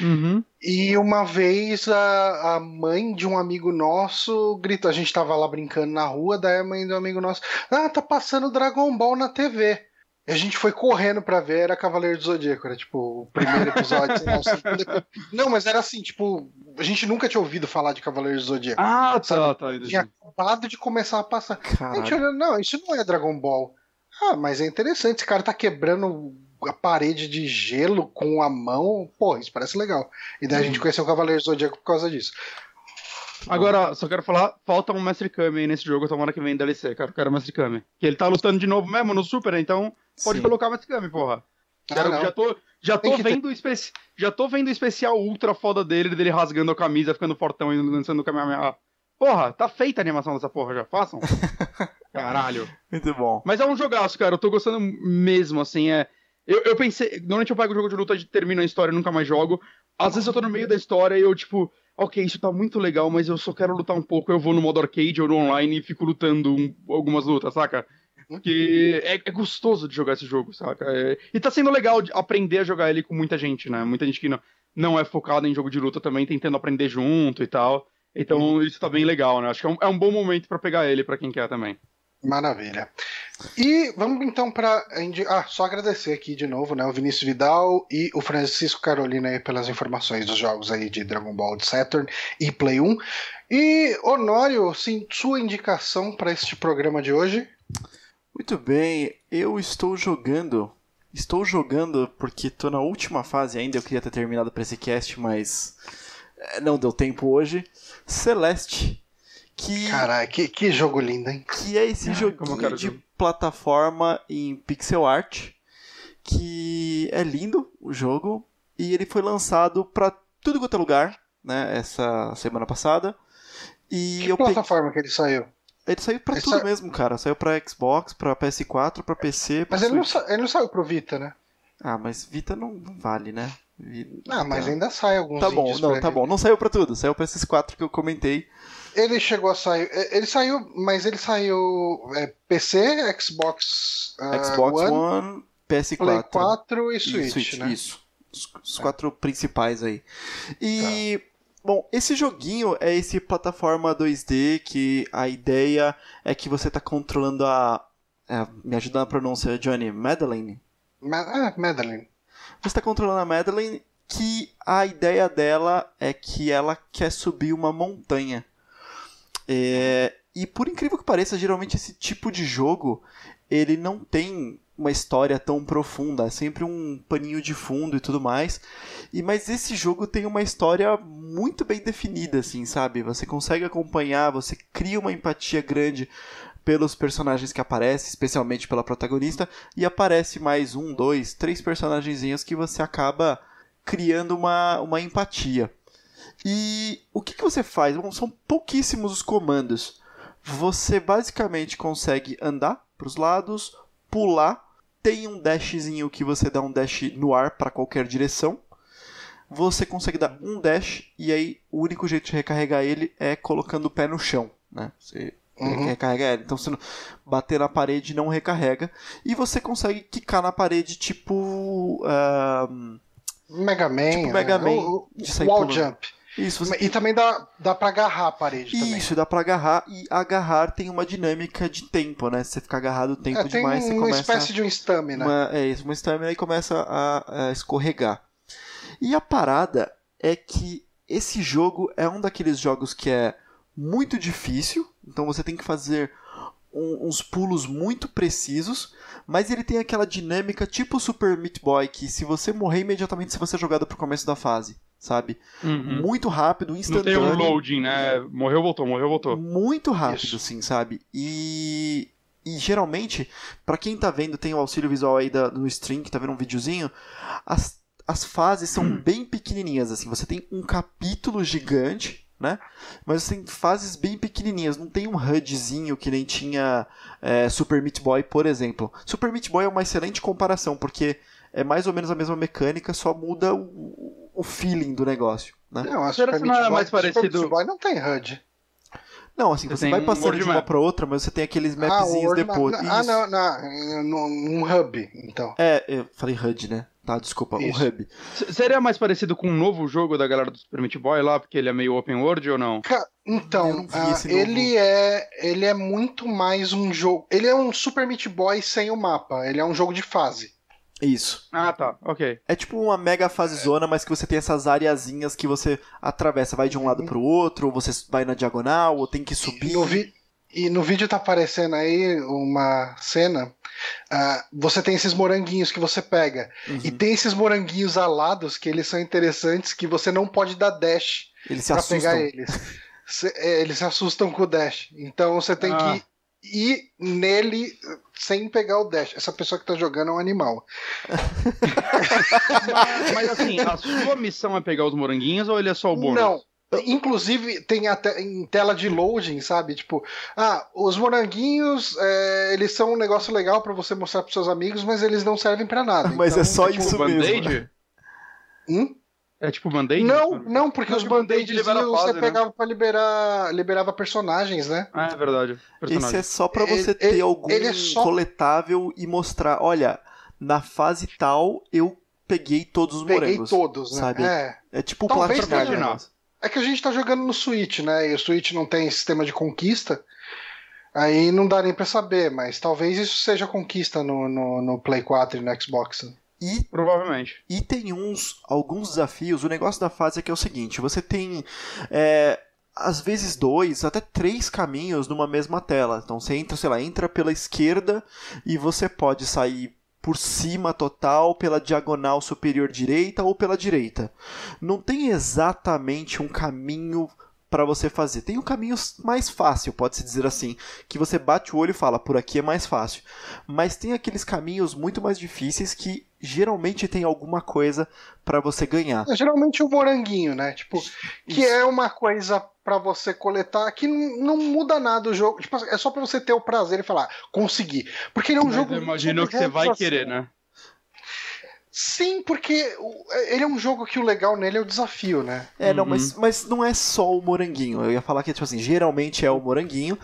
Uhum. E uma vez a, a mãe de um amigo nosso gritou, a gente tava lá brincando na rua, daí a mãe do amigo nosso, ah, tá passando Dragon Ball na TV. E a gente foi correndo pra ver, era Cavaleiro do Zodíaco, era tipo o primeiro episódio, sei lá, o segundo. Não, mas era assim, tipo, a gente nunca tinha ouvido falar de Cavaleiro do Zodíaco. Ah, tá, Sabe, tá. Tinha acabado de começar a passar. A gente olhando, não, isso não é Dragon Ball. Ah, mas é interessante, esse cara tá quebrando a parede de gelo com a mão. Pô, isso parece legal. E daí a gente conheceu o Cavaleiro do Zodíaco por causa disso. Agora, só quero falar, falta um Mestre Kami aí nesse jogo, tomara que vem DLC, cara. Eu quero o Mestre Kami. Que ele tá lutando de novo mesmo no Super, então pode Sim. colocar o Mestre Kami, porra. Ah, Quero- não. já tô, já tô ter. vendo o especi... já tô vendo o especial ultra foda dele, dele rasgando a camisa, ficando fortão e lançando o Kamehameha. Porra, tá feita a animação dessa porra, já façam? Caralho. Muito bom. Mas é um jogaço, cara. Eu tô gostando mesmo, assim, é. Eu, eu pensei. Normalmente eu pego o jogo de luta termino a história e nunca mais jogo. Às vezes eu tô no meio da história e eu, tipo, ok, isso tá muito legal, mas eu só quero lutar um pouco. Eu vou no modo arcade ou no online e fico lutando um- algumas lutas, saca? Porque é, é gostoso de jogar esse jogo, saca? É- e tá sendo legal de aprender a jogar ele com muita gente, né? Muita gente que não, não é focada em jogo de luta também, tentando aprender junto e tal. Então isso tá bem legal, né? Acho que é um, é um bom momento pra pegar ele, pra quem quer também. Maravilha. E vamos então para. Ah, só agradecer aqui de novo, né? O Vinícius Vidal e o Francisco Carolina aí pelas informações dos jogos aí de Dragon Ball de Saturn e Play 1. E Honório, sim, sua indicação para este programa de hoje? Muito bem, eu estou jogando. Estou jogando porque tô na última fase ainda. Eu queria ter terminado para esse cast, mas eh, não deu tempo hoje. Celeste, que, Caralho, que, que jogo lindo, hein? que é esse Ah, joguinho de jogo. plataforma em pixel art, que é lindo o jogo e ele foi lançado para tudo quanto é lugar, né? Essa semana passada. E Que eu peguei- plataforma que ele saiu? ele saiu pra Ele tudo sa- mesmo, cara. Saiu pra Xbox, pra PS4, pra PC, pra Mas ele não, sa- ele não saiu pro Vita, né? Ah, mas Vita não, não vale, né? Vi- Ah, mas ainda sai alguns Tá bom, não, pra tá bom. Não saiu pra tudo, saiu pra esses quatro que eu comentei. Ele chegou a sair. eh, Ele saiu, mas ele saiu é, PC, Xbox, ah, Xbox One, One, PS4. Play 4 e e Switch, né? Isso. Os, os quatro principais aí. E. Bom, esse joguinho é esse plataforma 2D que a ideia é que você tá controlando a. é, me ajuda na pronúncia, Johnny. Madeline? Ma ah, Madeline. Você está controlando a Madeline, que a ideia dela é que ela quer subir uma montanha. É, e por incrível que pareça, geralmente esse tipo de jogo ele não tem uma história tão profunda, é sempre um paninho de fundo e tudo mais. E mas esse jogo tem uma história muito bem definida, assim, sabe? Você consegue acompanhar, você cria uma empatia grande pelos personagens que aparecem, especialmente pela protagonista, e aparece mais um, dois, três personagenzinhos que você acaba criando uma, uma empatia. E o que, que você faz? Bom, são pouquíssimos os comandos. Você basicamente consegue andar para os lados, pular, tem um dashzinho que você dá um dash no ar para qualquer direção. Você consegue dar um dash e aí o único jeito de recarregar ele é colocando o pé no chão, né? Você Uhum. recarrega ele. Então não- bater na parede não recarrega e você consegue quicar na parede tipo ah, Mega Man. Tipo Mega né? Man, O, de sair wall pulando. jump. Isso. Você E também dá, dá pra agarrar a parede também. Isso, dá pra agarrar e agarrar tem uma dinâmica de tempo, né? Se você ficar agarrado tempo É, tem demais, você uma começa espécie de um stamina. uma, é isso, uma stamina e começa a, a escorregar. E a parada é que esse jogo é um daqueles jogos que é muito difícil, então você tem que fazer um- uns pulos muito precisos, mas ele tem aquela dinâmica tipo Super Meat Boy, que se você morrer imediatamente você vai ser jogado pro começo da fase, sabe? Uhum. Muito rápido, Não tem instantâneo. um loading, né? Morreu, voltou, morreu, voltou. Muito rápido, Isso. assim, sabe? E, e geralmente, pra quem tá vendo, tem o auxílio visual aí da, no stream, que tá vendo um videozinho, as, as fases são bem pequenininhas, assim. Você tem um capítulo gigante, né? Mas você tem fases bem pequenininhas. Não tem um HUDzinho que nem tinha é, Super Meat Boy, por exemplo. Super Meat Boy é uma excelente comparação, porque é mais ou menos a mesma mecânica, só muda o, o feeling do negócio, né? Não, a Será Super que não é mais Super parecido- Meat Boy não tem HUD. Não, assim, Você você, vai um passando de uma map. pra outra, mas você tem aqueles Ah, mapzinhos Word depois. Map- Ah, não, não. Num num hub, então. É, eu falei HUD, né? Tá, desculpa, Isso. o Hub. S- Seria mais parecido com um novo jogo da galera do Super Meat Boy lá, porque ele é meio open world ou não? Então, não vi ah, ele é ele é muito mais um jogo. Ele é um Super Meat Boy sem o mapa. Ele é um jogo de fase. Isso. Ah, tá, ok. É tipo uma mega fase zona, mas que você tem essas areazinhas que você atravessa, vai de um lado pro outro, ou você vai na diagonal, ou tem que E subir. no, vi- e no vídeo tá aparecendo aí uma cena. ah, você tem esses moranguinhos que você pega. Uhum. E tem esses moranguinhos alados que eles são interessantes que você não pode dar dash Eles pra pegar eles. É, eles se assustam com o dash. Então você tem Ah. que ir nele sem pegar o dash. Essa pessoa que tá jogando é um animal. Mas, mas, assim, a sua missão é pegar os moranguinhos ou ele é só o bônus? Não. Inclusive, tem até em tela de loading, sabe? Tipo, ah, os moranguinhos, é, eles são um negócio legal pra você mostrar pros seus amigos, mas eles não servem pra nada. Mas é só Tipo isso band-aid? mesmo. Hum? É tipo band-aid? Não, não, porque os que band-aid você fase, né? pegava pra liberar, liberava personagens, né? Ah, é verdade. Esse Personagem. é só pra Ele- você ter ele- algum ele é só- coletável e mostrar, olha, na fase tal eu peguei todos os Peguei morangos. todos, né? sabe? É. É tipo Talvez o negócio. É que a gente tá jogando no Switch, né? E o Switch não tem sistema de conquista. Aí não dá nem pra saber, mas talvez isso seja conquista no, no, no Play 4 e no Xbox. E Provavelmente. E tem uns alguns desafios. O negócio da fase é que é o seguinte: você tem é, às vezes dois, até três caminhos numa mesma tela. Então você entra, sei lá, entra pela esquerda e você pode sair por cima total, pela diagonal superior direita ou pela direita. Não tem exatamente um caminho para você fazer. Tem um caminho mais fácil, pode-se dizer assim, que você bate o olho e fala, por aqui é mais fácil. Mas tem aqueles caminhos muito mais difíceis que geralmente tem alguma coisa para você ganhar. É, geralmente o moranguinho, né? Tipo, que Isso. é uma coisa pra você coletar que não, não muda nada o jogo. Tipo, é só pra você ter o prazer e falar, consegui. Porque ele é um Mas jogo. eu imagino que você vai realização. querer, né? Sim, porque o- ele é um jogo que o legal nele é o desafio, né? É, não, Uhum. mas, mas não é só o moranguinho. Eu ia falar que, tipo assim, geralmente é o moranguinho,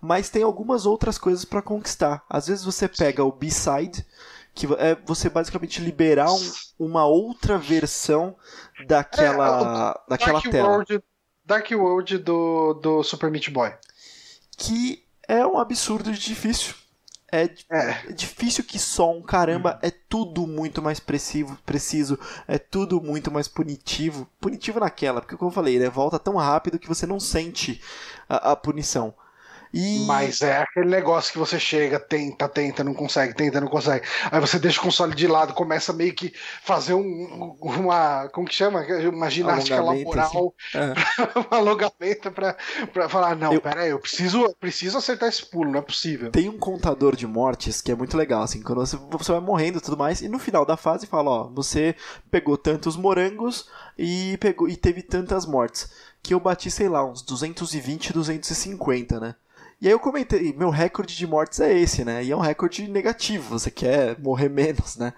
mas tem algumas outras coisas para conquistar. Às vezes você pega o B-side, que é você basicamente liberar um- uma outra versão daquela, daquela Dark tela. World, Dark World do, do Super Meat Boy. Que é um absurdo de difícil. É, É. é difícil que só um caramba, é tudo muito mais preciso, preciso, é tudo muito mais punitivo. Punitivo naquela, porque como eu falei, né, volta tão rápido que você não sente a, a punição. E... Mas é aquele negócio que você chega, tenta, tenta, não consegue, tenta, não consegue. Aí você deixa o console de lado, começa meio que fazer um, uma. Como que chama? Uma ginástica Alongamento, laboral, É. um alongamento pra, pra falar: não, Eu- pera aí, eu preciso, preciso acertar esse pulo, não é possível. Tem um contador de mortes que é muito legal, assim, quando você, você vai morrendo e tudo mais, e no final da fase fala, ó, você pegou tantos morangos e pegou e teve tantas mortes. Que eu bati, sei lá, uns 220, 250, né? E aí eu comentei, meu recorde de mortes é esse, né? E é um recorde negativo, você quer morrer menos, né?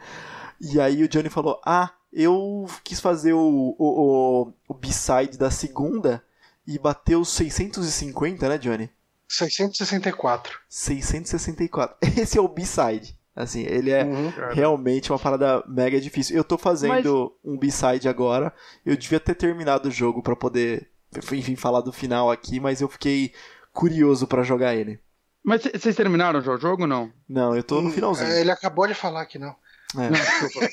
E aí o Johnny falou, ah, eu quis fazer o, o, o, o B-side da segunda e bateu 650, né, Johnny? 664. 664. Esse é o B-side. Assim, ele é Uhum. realmente uma parada mega difícil. Eu tô fazendo um B-side agora. Eu devia ter terminado o jogo pra poder, enfim, falar do final aqui, mas eu fiquei curioso pra jogar ele. Mas vocês terminaram já o jogo ou não? Não, eu tô no finalzinho. É, Ele acabou de falar que não. É. Não, desculpa.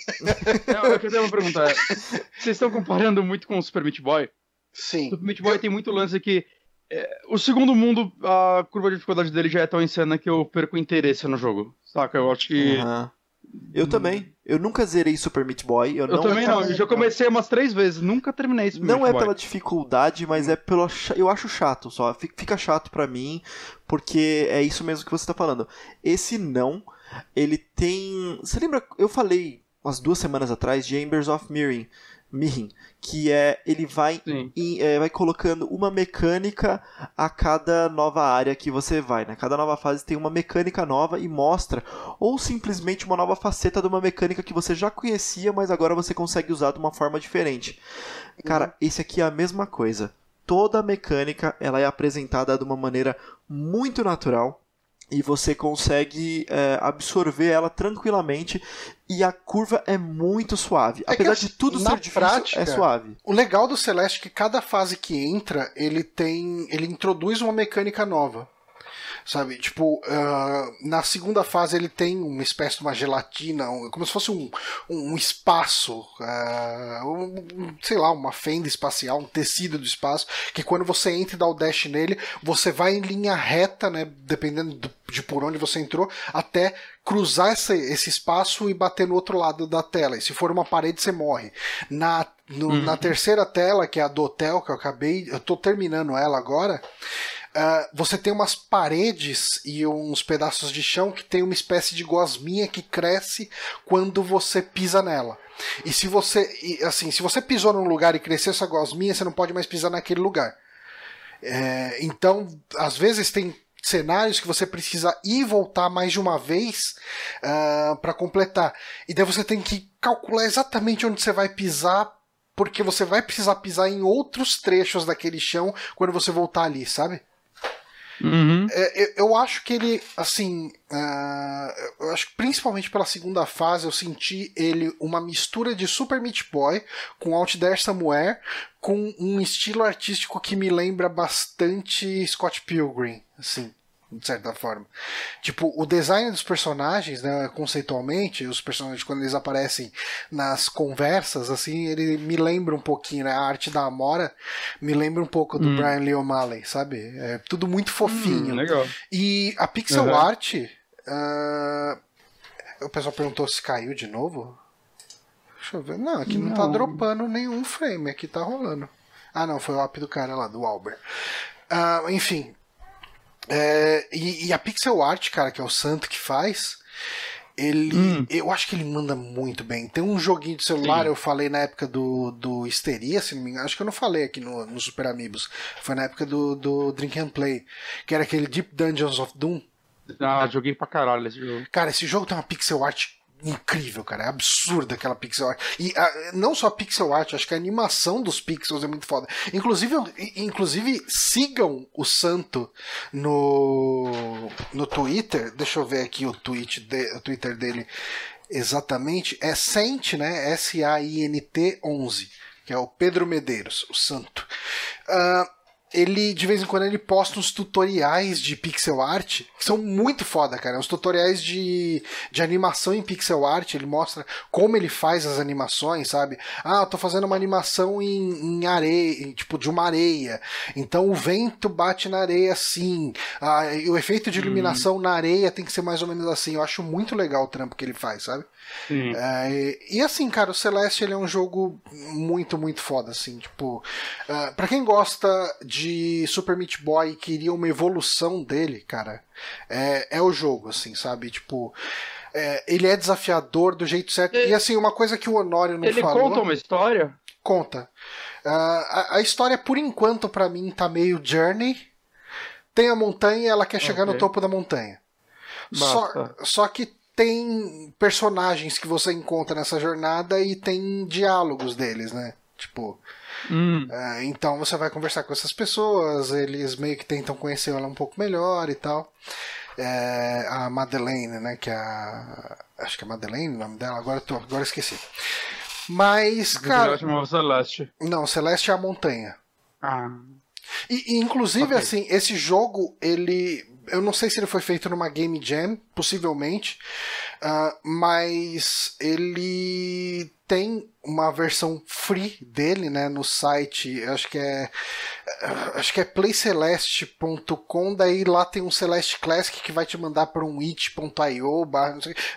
não, eu queria uma pergunta. é, Vocês estão comparando muito com o Super Meat Boy? O Sim. Super Meat Boy tem muito lance que. é, o segundo mundo, a curva de dificuldade dele já é tão insana que eu perco o interesse no jogo. Saca? Eu acho que. Aham. Eu também. Eu nunca zerei Super Meat Boy. Eu, Eu não também não, eu já comecei umas três vezes, nunca terminei esse Não é Boy. pela dificuldade, mas é pelo. Eu acho chato só. Fi- Fica chato pra mim, porque é isso mesmo que você tá falando. Esse não, ele tem. Você lembra? Eu falei umas duas semanas atrás de Embers of Mirren, Mirren que é. Ele vai. Em- é, vai colocando uma mecânica a cada nova área que você vai, né? Cada nova fase tem uma mecânica nova e mostra, ou simplesmente uma nova faceta de uma mecânica que você já conhecia, mas agora você consegue usar de uma forma diferente. Cara, esse aqui é a mesma coisa. Toda a mecânica ela é apresentada de uma maneira muito natural e você consegue é, absorver ela tranquilamente e a curva é muito suave. É Apesar assim, de tudo na ser difícil, prática, é suave. O legal do Celeste é que cada fase que entra, ele tem. ele introduz uma mecânica nova. Sabe? Tipo, ah, na segunda fase ele tem uma espécie de uma gelatina, um- como se fosse um, um espaço, ah, um- sei lá, uma fenda espacial, um tecido do espaço, que quando você entra e dá o dash nele, você vai em linha reta, né? Dependendo do- de por onde você entrou, até cruzar esse, esse espaço e bater no outro lado da tela. E se for uma parede, você morre. Na, no- na terceira tela, que é a do hotel, que eu acabei, eu tô terminando ela agora. Ah, você tem umas paredes e uns pedaços de chão que tem uma espécie de gosminha que cresce quando você pisa nela. E se você, assim, se você pisou num lugar e cresceu essa gosminha, você não pode mais pisar naquele lugar. É, então, às vezes tem cenários que você precisa ir e voltar mais de uma vez para completar. E daí você tem que calcular exatamente onde você vai pisar, porque você vai precisar pisar em outros trechos daquele chão quando você voltar ali, sabe? Uhum. É, eu, eu acho que ele, assim, ah, eu acho que principalmente pela segunda fase eu senti ele uma mistura de Super Meat Boy com Out There Somewhere com um estilo artístico que me lembra bastante Scott Pilgrim, assim, de certa forma. Tipo, o design dos personagens, né, conceitualmente, os personagens quando eles aparecem nas conversas, assim, ele me lembra um pouquinho, né, a arte da Amora me lembra um pouco do Hum. Brian Lee O'Malley, sabe? É tudo muito fofinho. Hum, legal. E a pixel Uhum. art. ah, o pessoal perguntou se caiu de novo. Deixa eu ver. Não, aqui não, tá Não. dropando nenhum frame. Aqui tá rolando. Ah, não, foi o app do cara lá, do Albert. Ah, enfim. É, e, e a pixel art, cara, que é o Santo que faz. Ele. Hum. Eu acho que ele manda muito bem. Tem um joguinho de celular, Sim. eu falei na época do, do Histeria, se não me engano. Acho que eu não falei aqui no, no Super Amigos. Foi na época do, do Drink and Play. Que era aquele Deep Dungeons of Doom. Ah, joguei pra caralho esse jogo. Cara, esse jogo tem uma pixel art incrível, cara. É absurda aquela pixel art. E ah, não só a pixel art, acho que a animação dos pixels é muito foda. Inclusive, inclusive sigam o Santo no, no Twitter. Deixa eu ver aqui o, tweet de- o Twitter dele exatamente. É Saint, né? S-A-I-N-T 11. Que é o Pedro Medeiros, o Santo. Ah, ele de vez em quando ele posta uns tutoriais de pixel art que são muito foda, cara. Uns tutoriais de, de animação em pixel art. Ele mostra como ele faz as animações, sabe? Ah, eu tô fazendo uma animação em, em areia, em, tipo de uma areia. Então o vento bate na areia assim. Ah, e o efeito de iluminação hum. na areia tem que ser mais ou menos assim. Eu acho muito legal o trampo que ele faz, sabe? É, e, e, assim, cara, o Celeste ele é um jogo muito, muito foda, assim, tipo, uh, pra quem gosta de Super Meat Boy queria uma evolução dele, cara, é, é o jogo, assim, sabe? Tipo, é, ele é desafiador do jeito certo. E, e assim, uma coisa que o Honório não ele falou. Ele conta uma história? Conta. Uh, a, a, história, por enquanto, para mim, tá meio Journey. Tem a montanha ela quer chegar okay. no topo da montanha. Só, só que tem personagens que você encontra nessa jornada e tem diálogos deles, né? Tipo. Hum. É, então você vai conversar com essas pessoas, eles meio que tentam conhecer ela um pouco melhor e tal. É, a Madeleine, né? Que é a. Acho que é Madeleine o nome dela, agora, tô, agora esqueci. Mas, cara. Celeste. Não, Celeste é a montanha. Ah. E, e inclusive, okay. assim, esse jogo, ele eu não sei se ele foi feito numa Game Jam, possivelmente, uh, mas ele tem uma versão free dele, né, no site, acho que é acho que é playceleste.com, daí lá tem um Celeste Classic que vai te mandar para um it.io,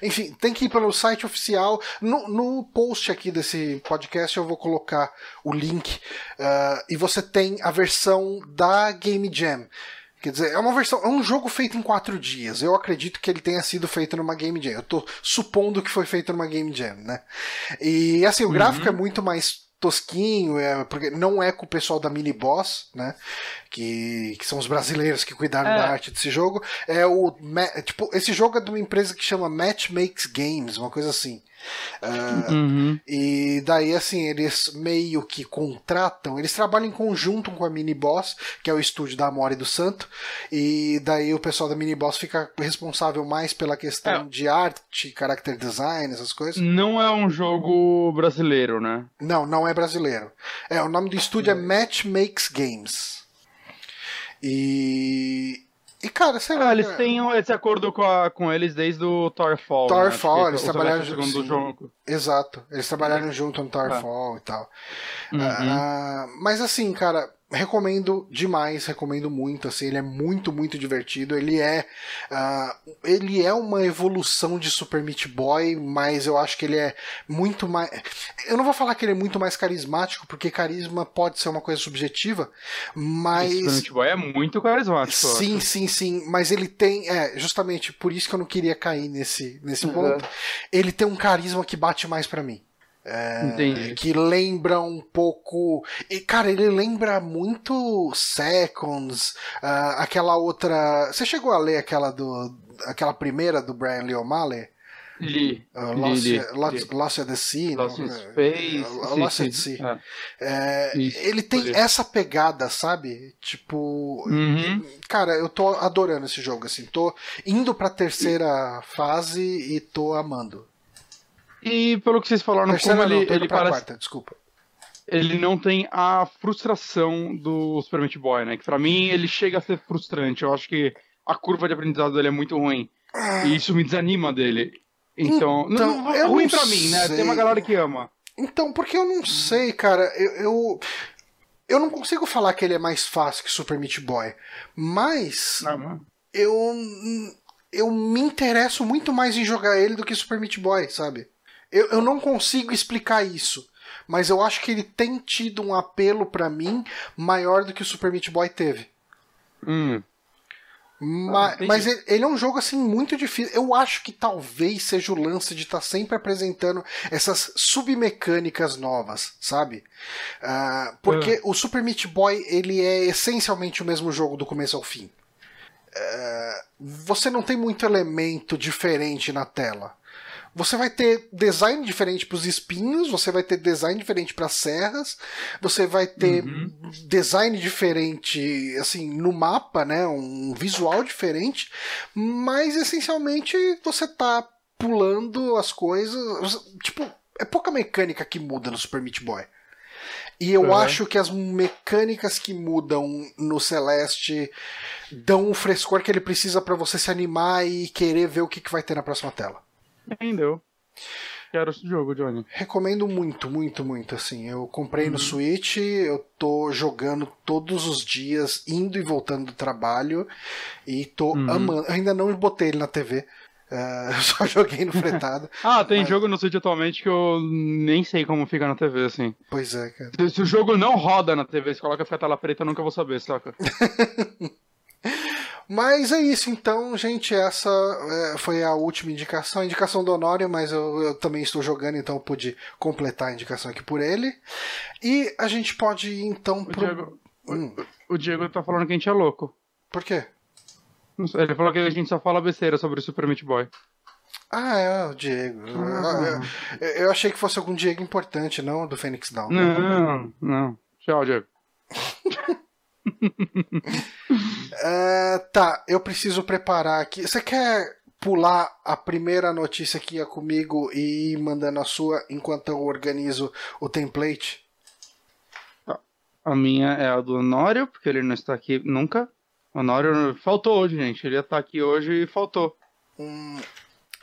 enfim, tem que ir pelo site oficial, no, no post aqui desse podcast eu vou colocar o link, uh, e você tem a versão da Game Jam, Quer dizer, é uma versão, é um jogo feito em quatro dias. Eu acredito que ele tenha sido feito numa Game Jam. Eu tô supondo que foi feito numa Game Jam, né? E assim, o uhum. gráfico é muito mais tosquinho, é, porque não é com o pessoal da Mini Boss, né? Que, que são os brasileiros que cuidaram é. da arte desse jogo. É o. Tipo, esse jogo é de uma empresa que chama Match Makes Games, uma coisa assim. Uh, uhum. E daí, assim, eles meio que contratam, eles trabalham em conjunto com a Mini Boss, que é o estúdio da Amore do Santo, e daí o pessoal da Mini Boss fica responsável mais pela questão é. de arte, character design, essas coisas. Não é um jogo brasileiro, né? Não, não é brasileiro. É, o nome do estúdio é Match Makes Games. E e, cara, sei lá. Ah, eles têm esse acordo com, a, com eles desde o Thorfall. Thorfall, né? eles trabalharam junto. Exato, eles trabalharam junto no Thorfall é. e tal. Uhum. Uh, mas assim, cara, recomendo demais, recomendo muito, assim, ele é muito, muito divertido, ele é uh, ele é uma evolução de Super Meat Boy, mas eu acho que ele é muito mais, eu não vou falar que ele é muito mais carismático, porque carisma pode ser uma coisa subjetiva, mas... Super Meat Boy é muito carismático. Sim, sim, sim, mas ele tem, é, justamente por isso que eu não queria cair nesse, nesse uhum. ponto, ele tem um carisma que bate mais para mim. É, que lembra um pouco. E, cara, ele lembra muito Seconds, uh, aquela outra. Você chegou a ler aquela do. aquela primeira do Brian Lee O'Malley? Li. Uh, Lost, li, Lost, Lost at the Sea. Lost in Space. Uh, Lost at the Sea. É. É, ele tem essa pegada, sabe? Tipo. Uhum. Cara, eu tô adorando esse jogo, assim. Tô indo pra terceira fase e tô amando. E pelo que vocês falaram, Terceira como não, ele, ele parece. Quarta, desculpa. Ele não tem a frustração do Super Meat Boy, né? Que pra mim ele chega a ser frustrante. Eu acho que a curva de aprendizado dele é muito ruim. E isso me desanima dele. Então, então não, é ruim pra mim, né? Tem uma galera que ama. Então, porque eu não sei, cara. Eu, eu, eu não consigo falar que ele é mais fácil que Super Meat Boy. Mas. Não, eu. Eu me interesso muito mais em jogar ele do que Super Meat Boy, sabe? Eu, eu não consigo explicar isso. Mas eu acho que ele tem tido um apelo para mim maior do que o Super Meat Boy teve. Hum. Mas, ah, mas ele, ele, é um jogo assim muito difícil. Eu acho que talvez seja o lance de estar tá sempre apresentando essas submecânicas novas, sabe? Uh, porque uh. o Super Meat Boy ele é essencialmente o mesmo jogo do começo ao fim. Uh, você não tem muito elemento diferente na tela. Você vai ter design diferente para os espinhos, você vai ter design diferente para as serras, você vai ter uhum. design diferente, assim, no mapa, né? Um visual diferente, mas essencialmente você tá pulando as coisas. Tipo, é pouca mecânica que muda no Super Meat Boy. E eu Uhum. acho que as mecânicas que mudam no Celeste dão o frescor que ele precisa pra você se animar e querer ver o que, que vai ter na próxima tela. Entendeu? Quero esse jogo, Johnny. Recomendo muito, muito, muito. Assim, eu comprei Uhum. no Switch, eu tô jogando todos os dias, indo e voltando do trabalho, e tô Uhum. amando. Eu ainda não botei ele na TV, eh, eu só joguei no fretado. Ah, tem Mas- jogo no Switch atualmente que eu nem sei como fica na TV, assim. pois é, cara. Se, se o jogo não roda na TV, se coloca a tela preta, eu nunca vou saber, saca? Mas é isso, então, gente. Essa eh, foi a última indicação. A indicação do Honório, mas eu, eu também estou jogando, então eu pude completar a indicação aqui por ele. E a gente pode ir então O pro. Diego, Hum, o Diego tá falando que a gente é louco. por quê? Ele falou que a gente só fala besteira sobre o Super Meat Boy. Ah, é, o Diego. Ah. Eu, eu achei que fosse algum Diego importante, não do Fênix Down. Não, não. Tchau, Diego. É, tá, eu preciso preparar aqui. Você quer pular a primeira notícia que ia comigo e ir mandando a sua enquanto eu organizo o template? A minha é a do Honório, porque ele não está aqui nunca. O Honório faltou hoje, gente. Ele ia estar aqui hoje e faltou. Hum,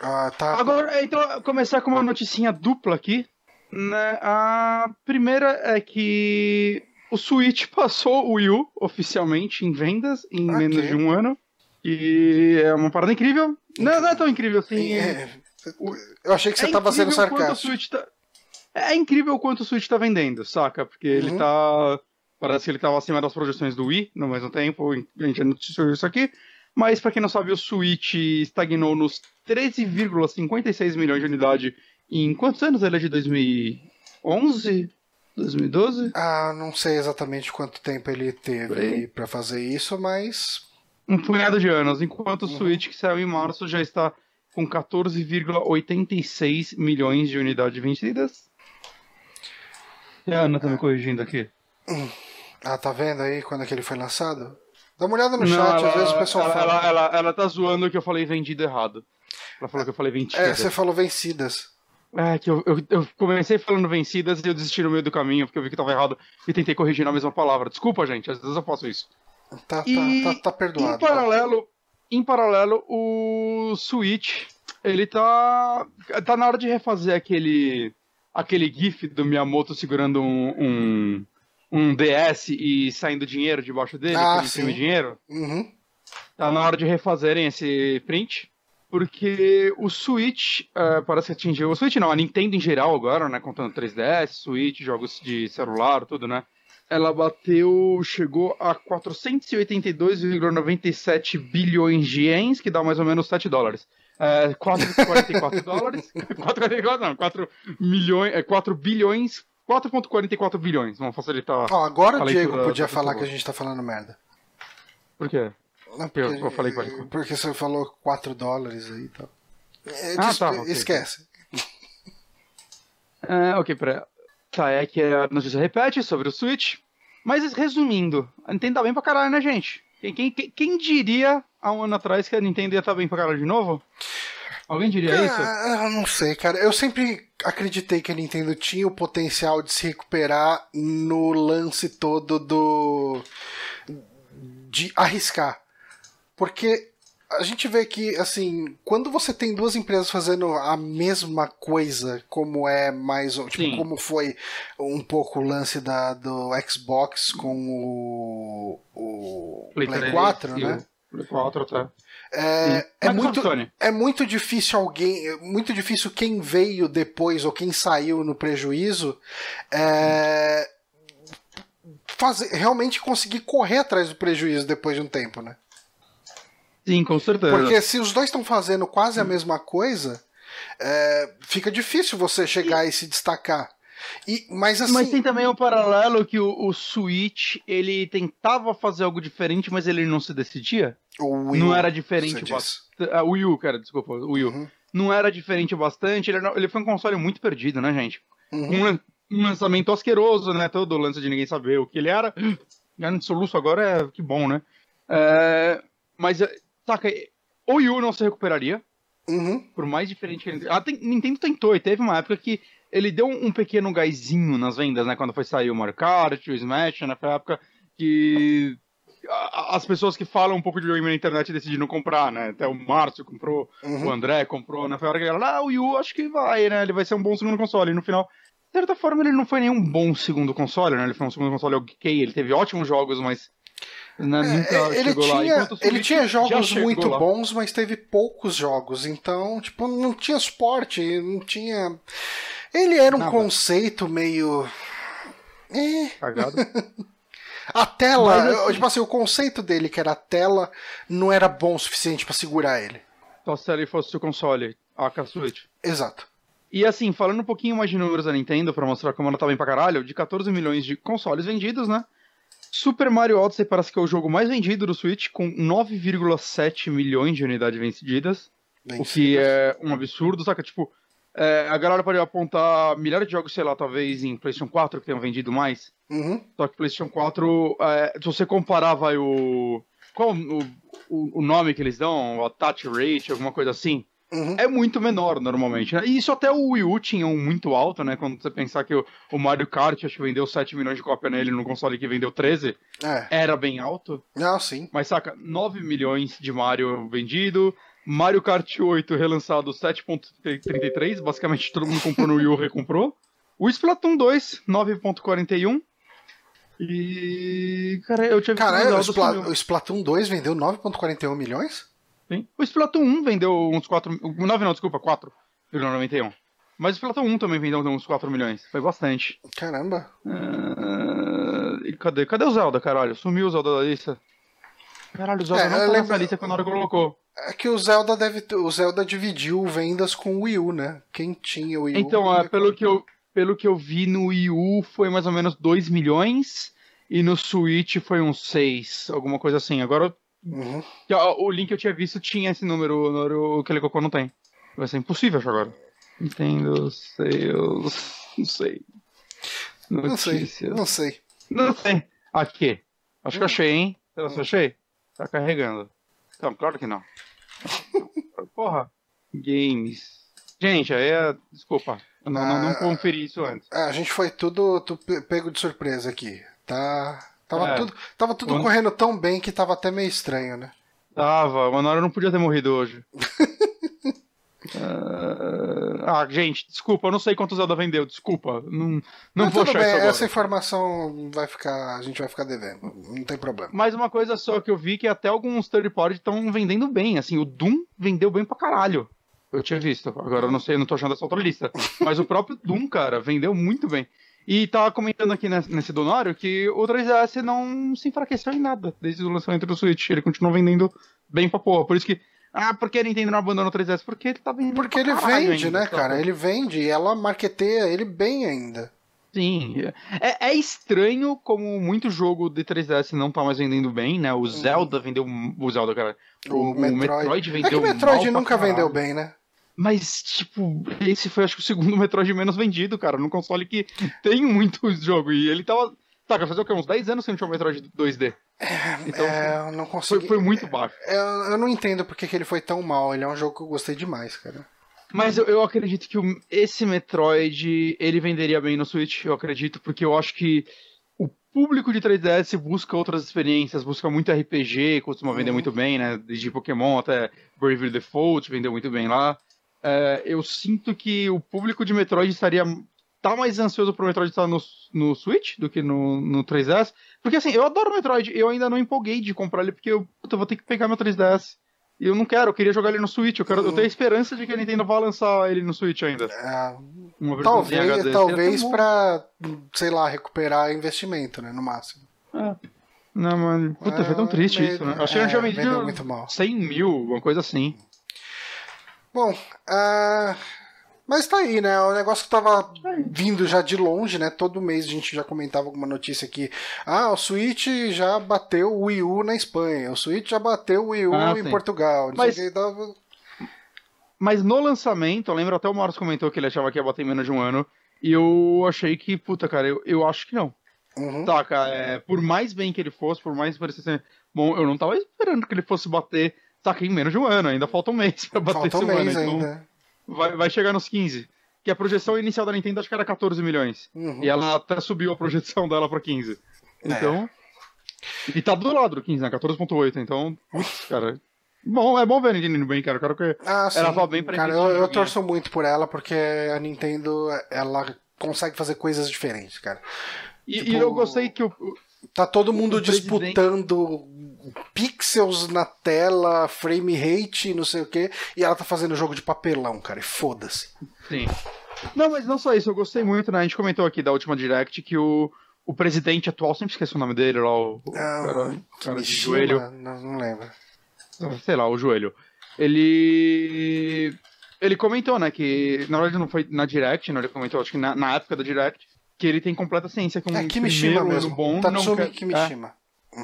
ah, tá. Agora, então, começar com uma noticinha dupla aqui. Né? A primeira é que o Switch passou o Wii U oficialmente em vendas em Ok. menos de um ano. E é uma parada incrível. Não, não é tão incrível assim. É, eu achei que você É tava sendo incrível quanto o sarcástico. Tá... É incrível o quanto o Switch tá vendendo, saca? Porque ele Uhum. tá. Parece que ele tava acima das projeções do Wii no mesmo tempo. A gente já noticiou isso aqui. Mas pra quem não sabe, o Switch estagnou nos 13,56 milhões de unidade em quantos anos? Ele é de 2011? 2012? Ah, não sei exatamente quanto tempo ele teve pra fazer isso, mas. Um punhado de anos. Enquanto o Uhum. Switch, que saiu em março, já está com 14,86 milhões de unidades vendidas. E a Ana tá me corrigindo aqui. Ah, tá vendo aí quando é que ele foi lançado? Dá uma olhada no Não, chat, ela, às vezes o pessoal ela, fala. Ela, ela, ela tá zoando que eu falei vendido errado. Ela falou que eu falei vendida. É, você falou vencidas. É, que eu, eu, eu comecei falando vencidas e eu desisti no meio do caminho porque eu vi que tava errado e tentei corrigir na mesma palavra. Desculpa, gente, às vezes eu faço isso. Tá, E tá, tá, tá perdoado. Em paralelo, em paralelo, o Switch, ele tá tá na hora de refazer aquele aquele gif do Miyamoto segurando um, um, um DS e saindo dinheiro debaixo dele, Ah, sim. dinheiro. Uhum. Tá na hora de refazerem esse print. Porque o Switch eh, parece que atingiu. O Switch não, a Nintendo em geral agora, né? Contando 3DS, Switch, jogos de celular, tudo, né? Ela bateu. Chegou a 482,97 bilhões de ienes, que dá mais ou menos 7 dólares. É, 4,44 dólares. 4,44 não, 4 milhões. É, 4 bilhões. 4,44 bilhões. Vamos facilitar. Ó, agora o Diego podia falar que a gente tá falando merda. Por quê? Não, Eu- eu falei qual- porque você falou 4 dólares aí e tal. É, Ah, tá, ok. Esquece. É, ok, pera. Tá, é que a notícia repete sobre o Switch. Mas resumindo, a Nintendo tá bem pra caralho, né, gente? Quem, quem, quem- diria há um ano atrás que a Nintendo ia estar bem pra caralho de novo? Alguém diria isso? Ah, eu não sei, cara. Eu sempre acreditei que a Nintendo tinha o potencial de se recuperar no lance todo do. de arriscar. Porque a gente vê que, assim, quando você tem duas empresas fazendo a mesma coisa, como é mais. ou- Tipo, Sim. como foi um pouco o lance da, do Xbox com o. o Play, 3 4, e né? Play 4 até. É, é muito, é muito difícil alguém, é muito difícil quem veio depois ou quem saiu no prejuízo é, fazer, realmente conseguir correr atrás do prejuízo depois de um tempo, né? Sim, com certeza. Porque se os dois estão fazendo quase a mesma coisa, é, fica difícil você chegar e se destacar. E, mas assim, Mas tem também um paralelo que o, o Switch, ele tentava fazer algo diferente, mas ele não se decidia. o Wii não era diferente. Ah, o Wii U, cara, desculpa, o Wii U. Uhum, Não era diferente bastante, ele, ele foi um console muito perdido, né, gente? uhum. um, lan- um lançamento asqueroso, né? Todo lance de ninguém saber o que ele era. Ganhando de soluço agora é que bom, né? É, mas, saca, o Wii U não se recuperaria, Uhum. por mais diferente que ele. A ten- Nintendo tentou, e teve uma época que ele deu um, pequeno gásinho nas vendas, né? Quando foi sair o Mario Kart, o Smash, né? Foi a época que as pessoas que falam um pouco de videogame na internet decidiram comprar, né? Até o Márcio comprou, Uhum. o André comprou, né? Foi a hora que ele ah, o Wii U acho que vai, né? Ele vai ser um bom segundo console. E no final, de certa forma, ele não foi nenhum bom segundo console, né? Ele foi um segundo console ok, ele teve ótimos jogos, mas né, É, ele tinha, ele tinha jogos muito lá. bons, mas teve poucos jogos. Então, tipo, não tinha suporte, não tinha. Ele era um Nada. conceito meio. É. Cagado. A tela, Mas, assim- tipo assim, o conceito dele, que era a tela, não era bom o suficiente pra segurar ele. Só se ele fosse o console, a Switch. Exato. E assim, falando um pouquinho mais de números da Nintendo, pra mostrar como ela tá bem pra caralho, de 14 milhões de consoles vendidos, né? Super Mario Odyssey parece que é o jogo mais vendido do Switch, com 9,7 milhões de unidades vendidas. Bem O que é um absurdo, saca? Tipo, é, a galera pode apontar milhares de jogos, sei lá, talvez em PlayStation 4 que tenham vendido mais. Uhum. Só que PlayStation 4, é, se você comparar, vai o. Qual o, o, o nome que eles dão? O attach rate, alguma coisa assim? Uhum. É muito menor normalmente. Né? E isso até o Wii U tinha um muito alto, né? Quando você pensar que o, o Mario Kart acho que vendeu 7 milhões de cópia nele no console que vendeu 13, É. era bem alto. Não, sim. Mas saca, 9 milhões de Mario vendido. Mario Kart 8 relançado 7.33, basicamente todo mundo comprou no Wii U recomprou. O Splatoon 2, 9.41. E. Cara, eu tinha visto Cara, o o, Spla- o Splatoon 2 vendeu 9,41 milhões? Sim. O Splatoon 1 vendeu uns 4. 9 não, desculpa, 4,91. Mas o Splatoon 1 também vendeu uns 4 milhões. Foi bastante. Caramba. Ah, e cadê? Cadê o Zelda, caralho? Sumiu o Zelda da lista. Caralho, o Zelda É, não tá lembro- nessa lista quando a hora colocou. É que o Zelda deve ter- o Zelda dividiu vendas com o Wii U, né? Quem tinha o Wii U. Então, é, pelo, que eu, pelo que eu vi no Wii U foi mais ou menos 2 milhões. E no Switch foi uns 6, alguma coisa assim. Agora, Uhum. que, ó, o link que eu tinha visto tinha esse número, o número que ele colocou não tem. Vai ser impossível achar agora. Nintendo Sales. Não sei. Não sei, Notícias. não sei. Não sei. Aqui. Acho que eu achei, hein? Será que eu achei? Tá carregando. Não, claro que não. Porra. Games. Gente, aí é. Desculpa. Eu não, não, não Ah. conferi isso antes. A gente foi tudo, tu- pe- pego de surpresa aqui. Tá. Tava É. tudo, tava tudo Quando- correndo tão bem que tava até meio estranho, né? Tava, hora eu não podia ter morrido hoje. Ah, ah, gente, desculpa, eu não sei quanto Zelda vendeu, desculpa. Não, não Mas vou achar bem, essa informação vai ficar. A gente vai ficar devendo. Não tem problema. Mas uma coisa só que eu vi que até alguns third party estão vendendo bem. Assim, o Doom vendeu bem pra caralho. Eu tinha visto. Agora eu não sei, não tô achando essa outra lista. Mas o próprio Doom, cara, vendeu muito bem. E tava comentando aqui nesse, donário que o 3DS não se enfraqueceu em nada desde o lançamento do Switch. Ele continua vendendo bem pra porra. Por isso que. Ah, por que a Nintendo não abandonou o 3DS? Porque ele tá vendendo. Porque pra ele vende, ainda, né, cara? Ele vende e ela marqueteia ele bem ainda. Sim. É, é estranho como muito jogo de 3DS não tá mais vendendo bem, né? O Zelda vendeu. O Zelda, cara. O Metroid. vendeu É que o Metroid nunca vendeu bem, né? Mas, tipo, esse foi acho que o segundo Metroid menos vendido, cara, num console que tem muito jogo. E ele tava. Tá, vai fazer o quê? Uns 10 anos que não tinha um Metroid 2D. Então, é, eu não foi, consegui. foi muito baixo. Eu, eu não entendo porque que ele foi tão mal. Ele é um jogo que eu gostei demais, cara. Mas eu, eu acredito que o- esse Metroid, ele venderia bem no Switch, eu acredito, porque eu acho que o público de 3DS busca outras experiências, busca muito RPG, costuma vender Uhum. muito bem, né? Desde Pokémon até Bravely Default, vendeu muito bem lá. É, eu sinto que o público de Metroid estaria tá mais ansioso pro Metroid estar no, no Switch do que no, no 3DS. Porque assim, eu adoro Metroid, eu ainda não empolguei de comprar ele, porque eu, puta, eu vou ter que pegar meu 3DS. E eu não quero, eu queria jogar ele no Switch. Eu, quero, eu tenho a esperança de que a Nintendo vá lançar ele no Switch ainda. É, talvez HD. talvez tão pra, sei lá, recuperar investimento, né? No máximo. É. Não, mano, puta, foi tão É, triste meio- isso, né? Achei que é, vendeu vendido muito mal. 100 mil, uma coisa assim. Bom, ah, mas tá aí, né? O negócio que tava vindo já de longe, né? Todo mês a gente já comentava alguma notícia aqui. Ah, o Switch já bateu o Wii U na Espanha. O Switch já bateu o Wii U Ah, em sim. Portugal. Mas- dava- Mas no lançamento, eu lembro até o Marcos comentou que ele achava que ia bater em menos de um ano. E eu achei que, puta, cara, eu, eu acho que não. Uhum. Saca? É, por mais bem que ele fosse, por mais que parecesse ser bom, eu não tava esperando que ele fosse bater, saca, em menos de um ano. Ainda falta um mês pra bater Falta um esse ano. mês Então ainda. vai, vai chegar nos 15. que a projeção inicial da Nintendo acho que era 14 milhões. Uhum. E ela até subiu a projeção dela pra 15. Então. E tá do lado do 15, né? 14.8. Então, putz, cara. Bom, é bom ver a Nintendo bem, cara. Eu quero que. Ah, sim. Ela vai bem pra Cara, eu, eu torço muito por ela porque a Nintendo ela consegue fazer coisas diferentes, cara. E, Tipo- e eu gostei que o. Tá todo mundo disputando pixels na tela, frame rate, não sei o que, e ela tá fazendo jogo de papelão, cara, e foda-se. Sim. Não, mas não só isso, eu gostei muito, né? A gente comentou aqui da última Direct que o, o presidente atual, sempre esqueci o nome dele lá, o, o Ah, cara, cara de joelho. Não, não lembro. sei lá, o joelho. Ele. Ele comentou, né, que. Na verdade não foi na Direct, né? Ele comentou, acho que na, na época da Direct, que ele tem completa ciência que um É Kimishima primeiro mesmo. bom não Tatsumi quer. Kimishima. É,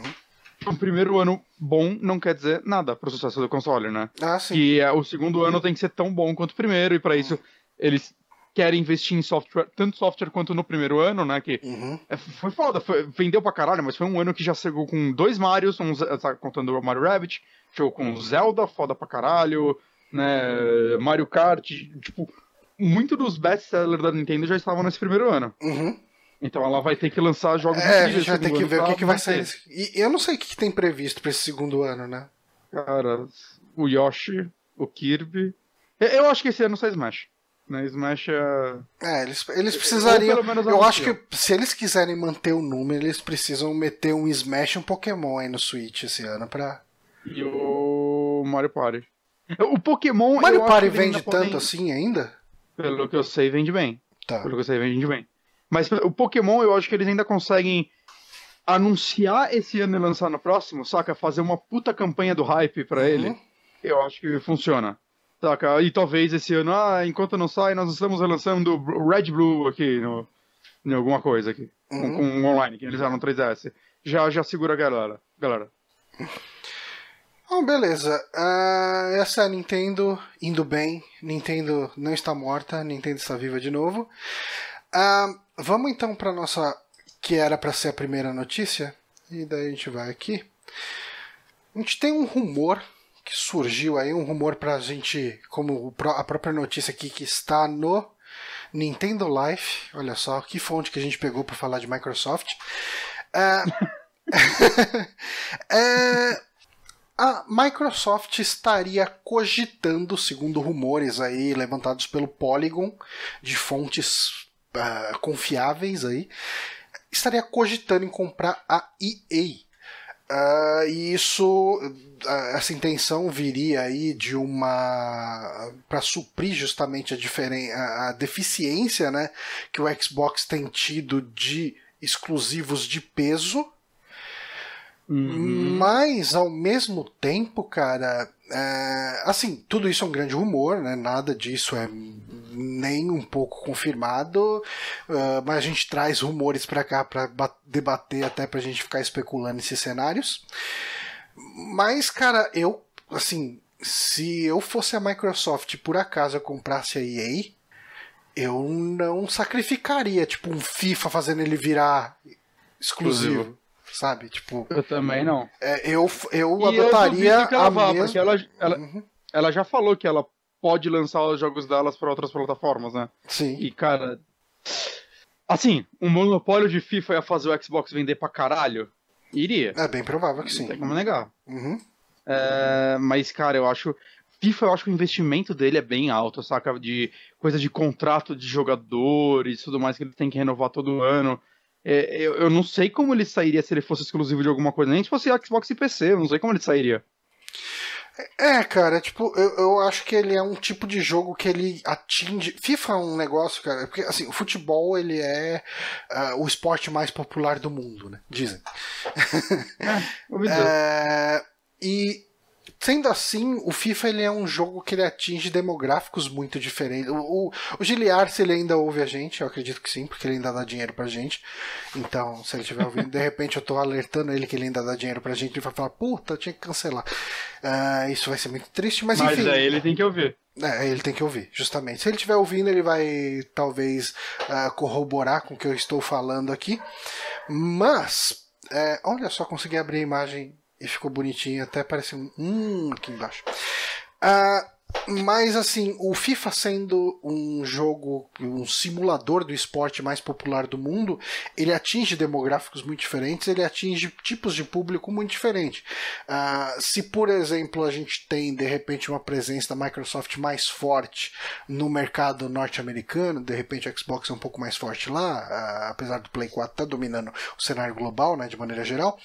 um primeiro ano bom não quer dizer nada pro sucesso do console, né? Ah, sim. Que é, o segundo ano tem que ser tão bom quanto o primeiro, e para isso eles querem investir em software, tanto software quanto no primeiro ano, né? Que Uhum. é, foi foda, foi- vendeu pra caralho, mas foi um ano que já chegou com dois Marios, um, tá contando o Mario Rabbit, chegou com Zelda, foda pra caralho, né? Mario Kart, tipo, muito dos best-sellers da Nintendo já estavam nesse primeiro ano. Uhum. Então ela vai ter que lançar jogos É, a gente vai ter que ver o que, que vai sair. E eu não sei o que, que tem previsto pra esse segundo ano, né? Cara, o Yoshi, o Kirby. Eu- acho que esse ano sai Smash. Né? Smash é. É, eles, eles precisariam. Eu acho que se eles quiserem manter o número, eles precisam meter um Smash e um Pokémon aí no Switch esse ano pra. E o Mario Party. O Pokémon. O Mario Party vende ainda podem- tanto assim ainda? Pelo que eu sei, vende bem. Tá. Pelo que eu sei, vende bem. Mas o Pokémon, eu acho que eles ainda conseguem anunciar esse ano e lançar no próximo, saca? Fazer uma puta campanha do hype pra Uhum. ele. Eu acho que funciona. Saca? E talvez esse ano, ah, enquanto não sai, nós estamos relançando Red Blue aqui, no, em alguma coisa aqui. Com, Uhum. com o online, que eles eram no 3DS. Já, já segura a galera. galera. Bom, beleza. Ah, essa é a Nintendo indo bem. Nintendo não está morta, Nintendo está viva de novo. Ah, vamos então para nossa que era para ser a primeira notícia e daí a gente vai aqui. A gente tem um rumor que surgiu aí, um rumor pra gente, como a própria notícia aqui que está no Nintendo Life. Olha só que fonte que a gente pegou para falar de Microsoft. Ah, é, a Microsoft estaria cogitando, segundo rumores aí levantados pelo Polygon, de fontes ah, confiáveis aí, estaria cogitando em comprar a EA. Ah, e isso, ah, essa intenção viria aí de uma. para suprir justamente a, diferen a, a deficiência né, que o Xbox tem tido de exclusivos de peso. Uhum. Mas, ao mesmo tempo, cara, é, assim, tudo isso é um grande rumor, né? Nada disso é nem um pouco confirmado, ah, mas a gente traz rumores pra cá pra ba- debater até pra gente ficar especulando esses cenários. Mas, cara, eu, assim, se eu fosse a Microsoft e por acaso eu comprasse a EA, eu não sacrificaria, tipo, um FIFA fazendo ele virar exclusivo. Exclusivo. Sabe? Tipo, Eu também não. é, eu, eu E eu adotaria ela a vá, mesma. porque ela, ela, Uhum, ela já falou que ela pode lançar os jogos delas para outras plataformas, né? Sim. E, cara. Assim, um monopólio de FIFA ia fazer o Xbox vender pra caralho? Iria. É bem provável que Não sim. tem como negar. Uhum. É, mas, cara, eu acho. FIFA, eu acho que o investimento dele é bem alto, saca? De coisa de contrato de jogadores e tudo mais que ele tem que renovar todo ano. É, eu, eu não sei como ele sairia se ele fosse exclusivo de alguma coisa, nem se fosse Xbox e PC, eu não sei como ele sairia. É, cara, tipo, eu, eu acho que ele é um tipo de jogo que ele atinge. FIFA é um negócio, cara, porque assim, o futebol ele é ah, o esporte mais popular do mundo, né? Dizem. Dizer. É, e sendo assim, o FIFA ele é um jogo que ele atinge demográficos muito diferentes. O, o, o Giliar, se ele ainda ouve a gente, eu acredito que sim, porque ele ainda dá dinheiro pra gente. Então, se ele estiver ouvindo, de repente eu tô alertando ele que ele ainda dá dinheiro pra gente, ele vai falar, puta, tinha que cancelar. Ah, isso vai ser muito triste, mas, Mas enfim. aí ele tem que ouvir. É, ele tem que ouvir, justamente. Se ele estiver ouvindo, ele vai talvez ah, corroborar com o que eu estou falando aqui. Mas, é, olha só, consegui abrir a imagem e ficou bonitinho, até parece um hum aqui embaixo. Ah, Mas assim, o FIFA sendo um jogo, um simulador do esporte mais popular do mundo, ele atinge demográficos muito diferentes, ele atinge tipos de público muito diferentes. Uh, se, por exemplo, a gente tem de repente uma presença da Microsoft mais forte no mercado norte-americano, de repente o Xbox é um pouco mais forte lá, uh, apesar do Play 4 estar tá dominando o cenário global, né, de maneira geral.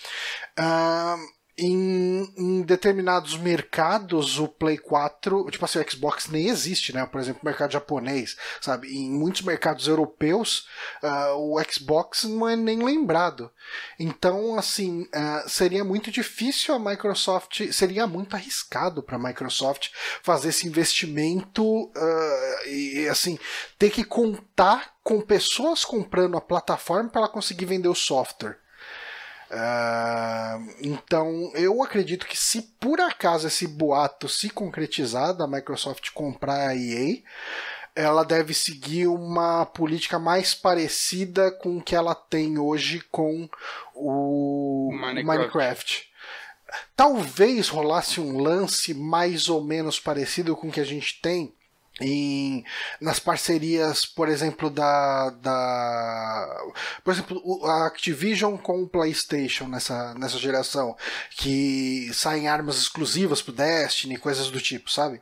Uh, em, em, determinados mercados o Play 4, tipo assim, o Xbox nem existe, né? Por exemplo, o mercado japonês, sabe? Em muitos mercados europeus, uh, o Xbox não é nem lembrado. Então, assim, uh, seria muito difícil a Microsoft, seria muito arriscado para a Microsoft fazer esse investimento uh, e, assim, ter que contar com pessoas comprando a plataforma para ela conseguir vender o software. Uh, então, eu acredito que se por acaso esse boato se concretizar da Microsoft comprar a EA, ela deve seguir uma política mais parecida com o que ela tem hoje com o Minecraft. Minecraft. Talvez rolasse um lance mais ou menos parecido com o que a gente tem em, nas parcerias, por exemplo, da, da por exemplo, a Activision com o PlayStation nessa, nessa geração, que saem armas exclusivas pro Destiny, coisas do tipo, sabe?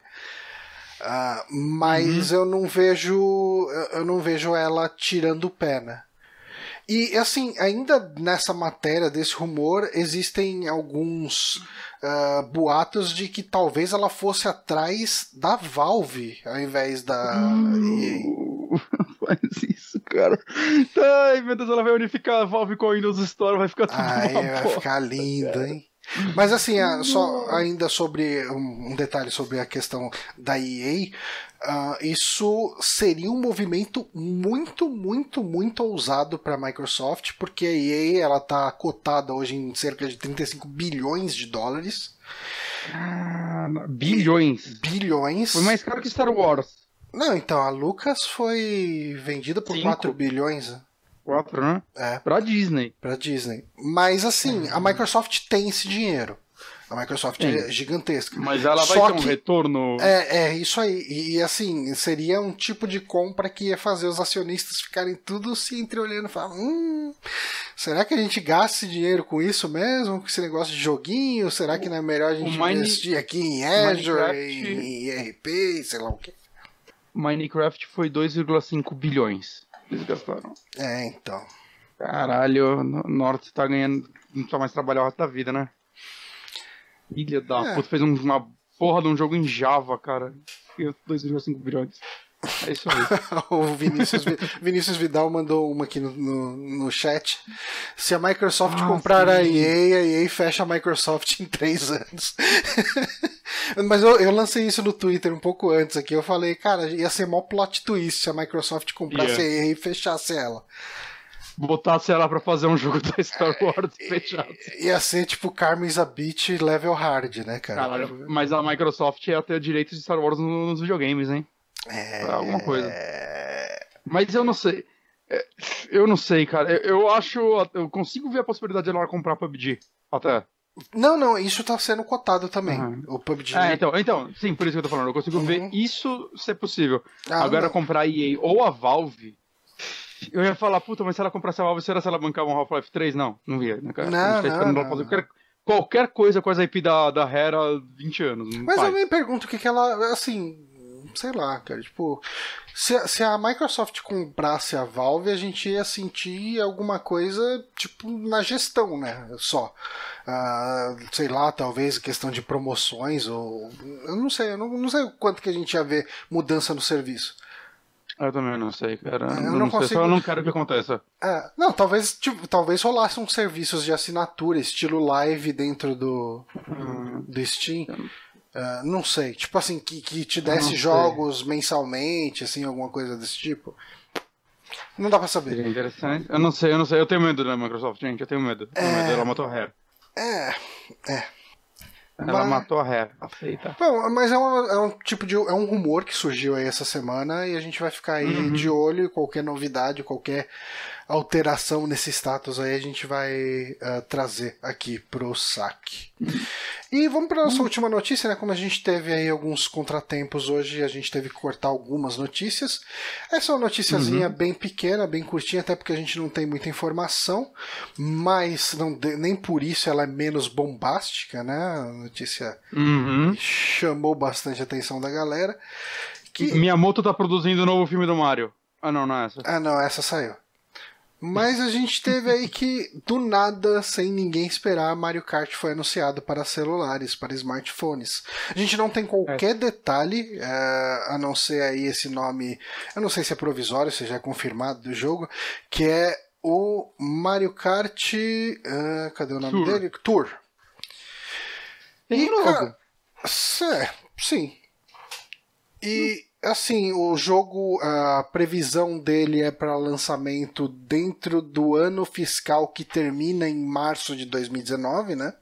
Uh, mas uhum. eu não vejo eu não vejo ela tirando o pé, né? E assim, ainda nessa matéria desse rumor, existem alguns uh, boatos de que talvez ela fosse atrás da Valve ao invés da. Uh, faz isso, cara. Ai, meu Deus, ela vai unificar a Valve com a Windows Store, vai ficar tudo Ai, vai ficar lindo, cara. hein? Mas assim, só ainda sobre um detalhe sobre a questão da EA, Uh, isso seria um movimento muito, muito, muito ousado para a Microsoft, porque a EA ela está cotada hoje em cerca de 35 bilhões de dólares. Ah, bilhões. Bilhões. Foi mais caro que Star Wars. Não, então a Lucas foi vendida por Cinco. 4 bilhões. 4, né? É. Pra Disney. Pra Disney. Mas assim, a Microsoft tem esse dinheiro. A Microsoft Sim. é gigantesca. Mas ela vai Só ter um retorno. É, é, isso aí. E assim, seria um tipo de compra que ia fazer os acionistas ficarem tudo se entreolhando e falar: hum, será que a gente gasta esse dinheiro com isso mesmo? Com esse negócio de joguinho? Será que não é melhor a gente investir aqui em Azure, Minecraft... em ERP, sei lá o quê? Minecraft foi 2,5 bilhões. Eles gastaram. É, então. Caralho, o Norte tá ganhando. Não precisa mais trabalhar o resto da vida, né? Filha da é. puta, fez uma porra de um jogo em Java, cara. 2,5 bilhões. É isso aí. o Vinícius, Vinícius, Vidal mandou uma aqui no, no, no chat. Se a Microsoft ah, comprar sim. a EA, a EA fecha a Microsoft em 3 anos. Mas eu, eu, lancei isso no Twitter um pouco antes aqui. Eu falei, cara, ia ser mó plot twist se a Microsoft comprasse yeah. a EA e fechasse ela botasse ela pra fazer um jogo da Star Wars é, fechado. Ia ser tipo Carmen's a Beach level hard, né, cara? Caralho, mas a Microsoft ia ter direitos de Star Wars nos videogames, hein? É. Alguma coisa. Mas eu não sei. É, eu não sei, cara. Eu acho. Eu consigo ver a possibilidade de ela comprar PUBG. Até. Não, não, isso tá sendo cotado também. Uhum. O PUBG. É, então, então, sim, por isso que eu tô falando. Eu consigo uhum. ver isso ser possível. Ah, Agora, não. comprar a EA ou a Valve eu ia falar, puta, mas se ela comprasse a Valve, será se ela bancava um Half-Life 3? Não, não ia, né, cara? Não, não, não, fazer qualquer, qualquer coisa com as IP da, da Hera há 20 anos. Mas faz. eu me pergunto o que, que ela, assim, sei lá, cara, tipo, se, se a Microsoft comprasse a Valve, a gente ia sentir alguma coisa, tipo, na gestão, né, só. Uh, sei lá, talvez questão de promoções, ou, eu não sei, eu não, não sei o quanto que a gente ia ver mudança no serviço. Eu também não sei, cara. Eu não, não consigo... sei, eu não quero que aconteça. É, não, talvez, tipo, talvez rolasse uns serviços de assinatura, estilo live dentro do, hum. do Steam. Uh, não sei, tipo assim, que, que te desse jogos mensalmente, assim, alguma coisa desse tipo. Não dá pra saber. Seria interessante. Eu não sei, eu não sei. Eu tenho medo da Microsoft, gente. Eu tenho medo. Eu tenho é... medo dela matou a É, é. Ela mas... matou a ré, aceita. Bom, mas é um, é um tipo de. É um rumor que surgiu aí essa semana e a gente vai ficar aí uhum. de olho e qualquer novidade, qualquer alteração nesse status aí a gente vai uh, trazer aqui pro saque. E vamos para nossa última notícia, né? Como a gente teve aí alguns contratempos hoje, a gente teve que cortar algumas notícias. Essa é uma noticiazinha bem pequena, bem curtinha, até porque a gente não tem muita informação, mas não, nem por isso ela é menos bombástica, né? A notícia Uhum. chamou bastante a atenção da galera. Que... Miyamoto tá produzindo o novo filme do Mario. Ah, não, não é essa. Ah, não, essa saiu. Mas a gente teve aí que, do nada, sem ninguém esperar, Mario Kart foi anunciado para celulares, para smartphones. A gente não tem qualquer detalhe, é, a não ser aí esse nome, eu não sei se é provisório, se já é confirmado do jogo, que é o Mario Kart. é, cadê o nome Tour. dele? Tour. Tem E, logo. cara, é, sim. E assim, o jogo, a previsão dele é para lançamento dentro do ano fiscal que termina em março de 2019, né?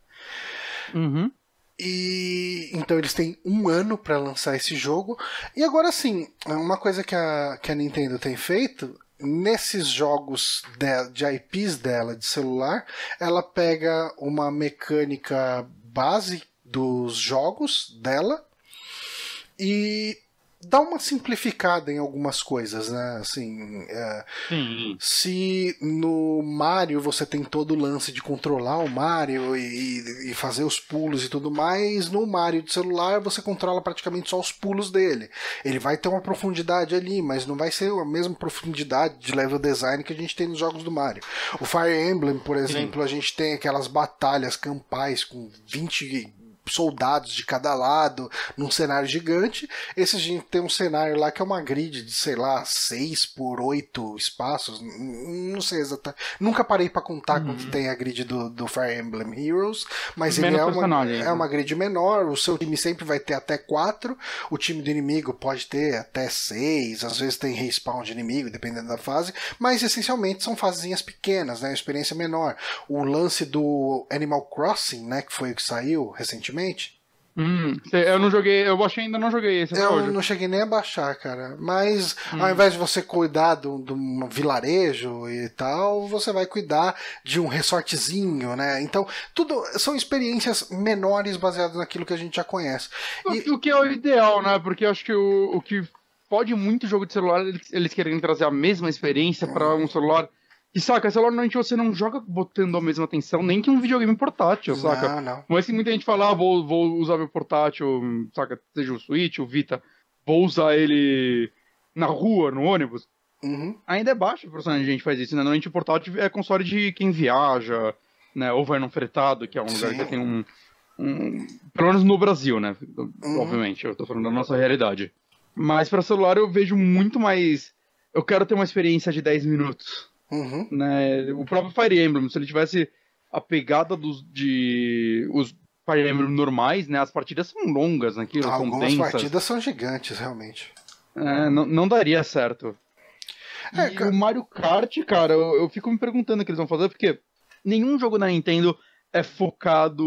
Uhum. E então eles têm um ano para lançar esse jogo. E agora sim, uma coisa que a, que a Nintendo tem feito nesses jogos de, de IPs dela de celular, ela pega uma mecânica base dos jogos dela e dá uma simplificada em algumas coisas, né? Assim, é, Sim. se no Mario você tem todo o lance de controlar o Mario e, e fazer os pulos e tudo mais, no Mario de celular você controla praticamente só os pulos dele. Ele vai ter uma profundidade ali, mas não vai ser a mesma profundidade de level design que a gente tem nos jogos do Mario. O Fire Emblem, por exemplo, a gente tem aquelas batalhas campais com 20 soldados de cada lado num cenário gigante. Esse a gente tem um cenário lá que é uma grid de, sei lá, 6 por 8 espaços. Não sei exatamente. Nunca parei pra contar quanto tem a grid do, do Fire Emblem Heroes, mas ele Menos é uma, é né? uma grid menor. O seu time sempre vai ter até 4. O time do inimigo pode ter até 6. Às vezes tem respawn de inimigo, dependendo da fase. Mas essencialmente são fasezinhas pequenas, né? Experiência menor. O lance do Animal Crossing, né? Que foi o que saiu recentemente. Hum, cê- eu não joguei, eu achei ainda não joguei esse Eu hoje. não cheguei nem a baixar, cara. Mas Hum. ao invés de você cuidar de um, vilarejo e tal, você vai cuidar de um resortzinho, né? Então, tudo são experiências menores baseadas naquilo que a gente já conhece. E, O, o que é o ideal, né? Porque eu acho que o, o que pode muito jogo de celular, eles, eles querem trazer a mesma experiência pra um celular. E saca, celular normalmente você não joga botando a mesma atenção, nem que um videogame portátil, saca? não, não. Mas se muita gente fala, ah, vou, vou usar meu portátil, saca, seja o Switch, o Vita, vou usar ele na rua, no ônibus, Uhum. ainda é baixo a porcentagem de gente faz isso, né? Normalmente o portátil é console de quem viaja, né? Ou vai num fretado, que é um lugar Sim. que tem um, um- Pelo menos no Brasil, né? Uhum. Obviamente, eu tô falando da nossa realidade. Mas pra celular eu vejo muito mais. Eu quero ter uma experiência de 10 minutos. Uhum. Né? O próprio Fire Emblem, se ele tivesse a pegada dos de. os Fire Emblem normais, né? As partidas são longas naquilo, são Algumas densas. partidas são gigantes, realmente. É, não, não daria certo. É, e ca- o Mario Kart, cara, eu, eu fico me perguntando o que eles vão fazer, porque nenhum jogo da Nintendo é focado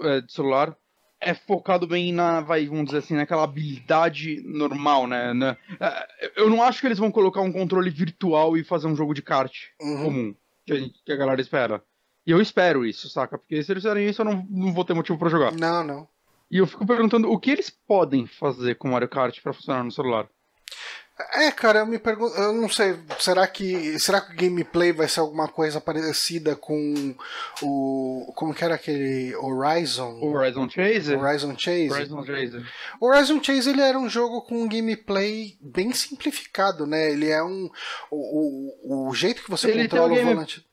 é, de celular, é focado bem na, vai, vamos dizer assim, naquela habilidade normal, né? né? É, Eu não acho que eles vão colocar um controle virtual e fazer um jogo de kart Uhum. comum, que a, gente- que a galera espera. E eu espero isso, saca? Porque se eles fizerem isso, eu não, não vou ter motivo pra jogar. Não, não. E eu fico perguntando o que eles podem fazer com o Mario Kart pra funcionar no celular. É, cara, eu me pergunto, eu não sei, será que será que o gameplay vai ser alguma coisa parecida com o como que era aquele Horizon? Horizon Chase? Horizon Chase. Horizon Chase. Horizon Chase ele era um jogo com um gameplay bem simplificado, né? Ele é um o, o, o jeito que você Ele controla um o game- volante.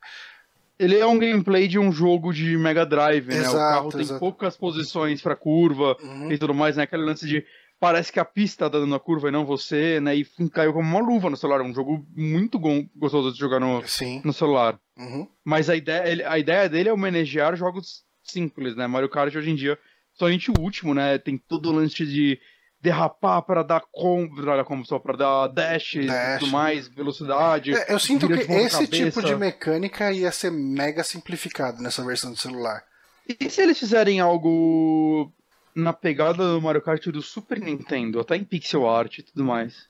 Ele é um gameplay de um jogo de Mega Drive, né? o carro tem exato. poucas posições pra curva Uhum. e tudo mais, né? Aquele lance de parece que a pista tá dando a curva e não você, né? E caiu como uma luva no celular. É um jogo muito gostoso de jogar no, Sim. no celular. Uhum. Mas a ideia, a ideia dele é homenagear jogos simples, né? Mario Kart hoje em dia, somente o último, né? Tem todo o lance de derrapar para dar com, pra dar como só para dar dash, e Dash. tudo mais, velocidade. É, eu sinto que esse tipo de mecânica ia ser mega simplificado nessa versão de celular. E se eles fizerem algo na pegada do Mario Kart do Super Nintendo, até em pixel art e tudo mais?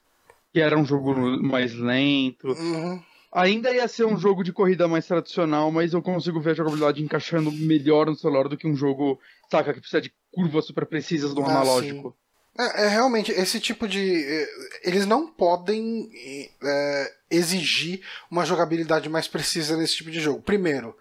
Que era um jogo mais lento. Uhum. Ainda ia ser um jogo de corrida mais tradicional, mas eu consigo ver a jogabilidade encaixando melhor no celular do que um jogo, saca, que precisa de curvas super precisas do Ah, analógico. É, é, realmente, esse tipo de. eh, Eles não podem eh, exigir uma jogabilidade mais precisa nesse tipo de jogo. Primeiro,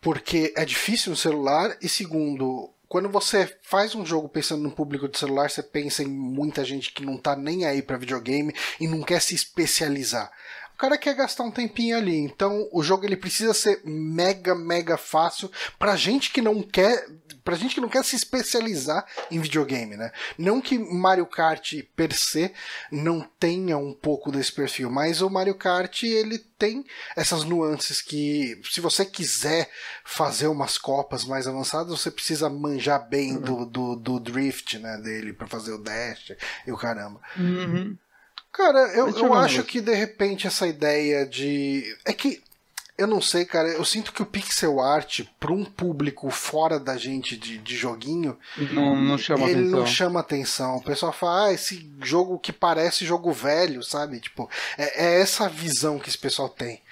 porque é difícil no celular, e segundo, quando você faz um jogo pensando no público de celular, você pensa em muita gente que não tá nem aí pra videogame e não quer se especializar. Cara quer gastar um tempinho ali, então o jogo ele precisa ser mega, mega fácil pra gente que não quer, pra gente que não quer se especializar em videogame, né? Não que Mario Kart per se não tenha um pouco desse perfil, mas o Mario Kart ele tem essas nuances que se você quiser fazer umas copas mais avançadas, você precisa manjar bem do, do, do drift, né, dele pra fazer o dash e o caramba. Uhum. Cara, eu, eu acho que de repente essa ideia de. É que. Eu não sei, cara. Eu sinto que o pixel art, para um público fora da gente de, de joguinho, Não, não chama ele atenção. não chama atenção. O pessoal fala, ah, esse jogo que parece jogo velho, sabe? Tipo, é, é essa visão que esse pessoal tem.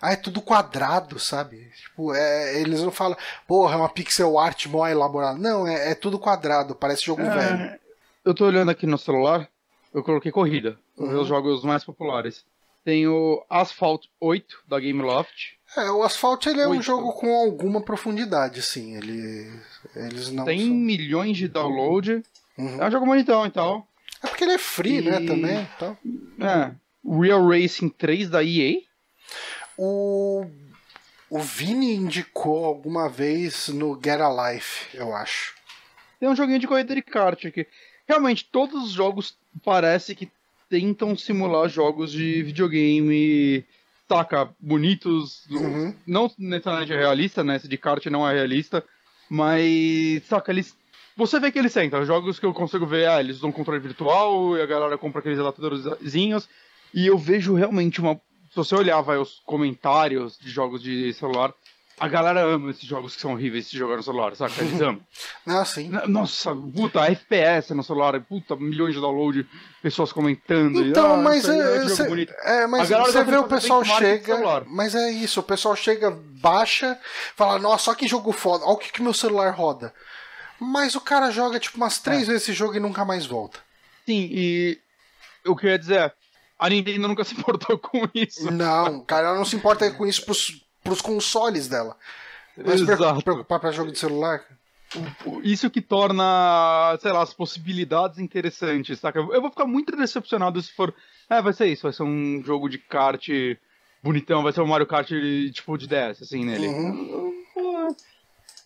Ah, é tudo quadrado, sabe? Tipo, é, eles não falam, porra, é uma pixel art mó elaborada. Não, é, é tudo quadrado, parece jogo velho. É, eu tô olhando aqui no celular, eu coloquei corrida, Uhum. os jogos mais populares. Tem o Asphalt 8 da Gameloft. É, o Asphalt ele é um Oito. jogo com alguma profundidade, assim. Ele, eles não Tem são... milhões de download. Uhum. É um jogo bonitão e tal. É porque ele é free, né, E- também. Então. É. Real Racing 3 da EA. O, o Vini indicou alguma vez no Get a Life, eu acho. Tem um joguinho de corrida de kart aqui. Realmente, todos os jogos parece que tentam simular jogos de videogame, saca, bonitos. Uhum. Não necessariamente realista, né? Esse de kart não é realista. Mas, saca, eles. Você vê que eles tentam. Jogos que eu consigo ver, ah, eles usam controle virtual e a galera compra aqueles adaptadorzinhos. E eu vejo realmente uma. Se você olhar, vai, os comentários de jogos de celular, a galera ama esses jogos que são horríveis de jogar no celular, saca? Eles amam. Ah, sim. Nossa, puta, FPS no celular, puta, milhões de download, pessoas comentando. e, Então, ah, mas é, jogo cê- é, mas você tá vê o pessoal chega, mas é isso, o pessoal chega, baixa, fala, nossa, olha que jogo foda, olha o que, que meu celular roda. Mas o cara joga tipo umas três É. vezes esse jogo e nunca mais volta. Sim, e o que eu ia dizer é, a Nintendo nunca se importou com isso. Não, cara, ela não se importa com isso pros, pros consoles dela. Mas Exato. preocupar pra jogo de celular. Isso que torna, sei lá, as possibilidades interessantes, saca? Eu vou ficar muito decepcionado se for. É, vai ser isso, vai ser um jogo de kart bonitão, vai ser um Mario Kart tipo de DS, assim, nele. Uhum.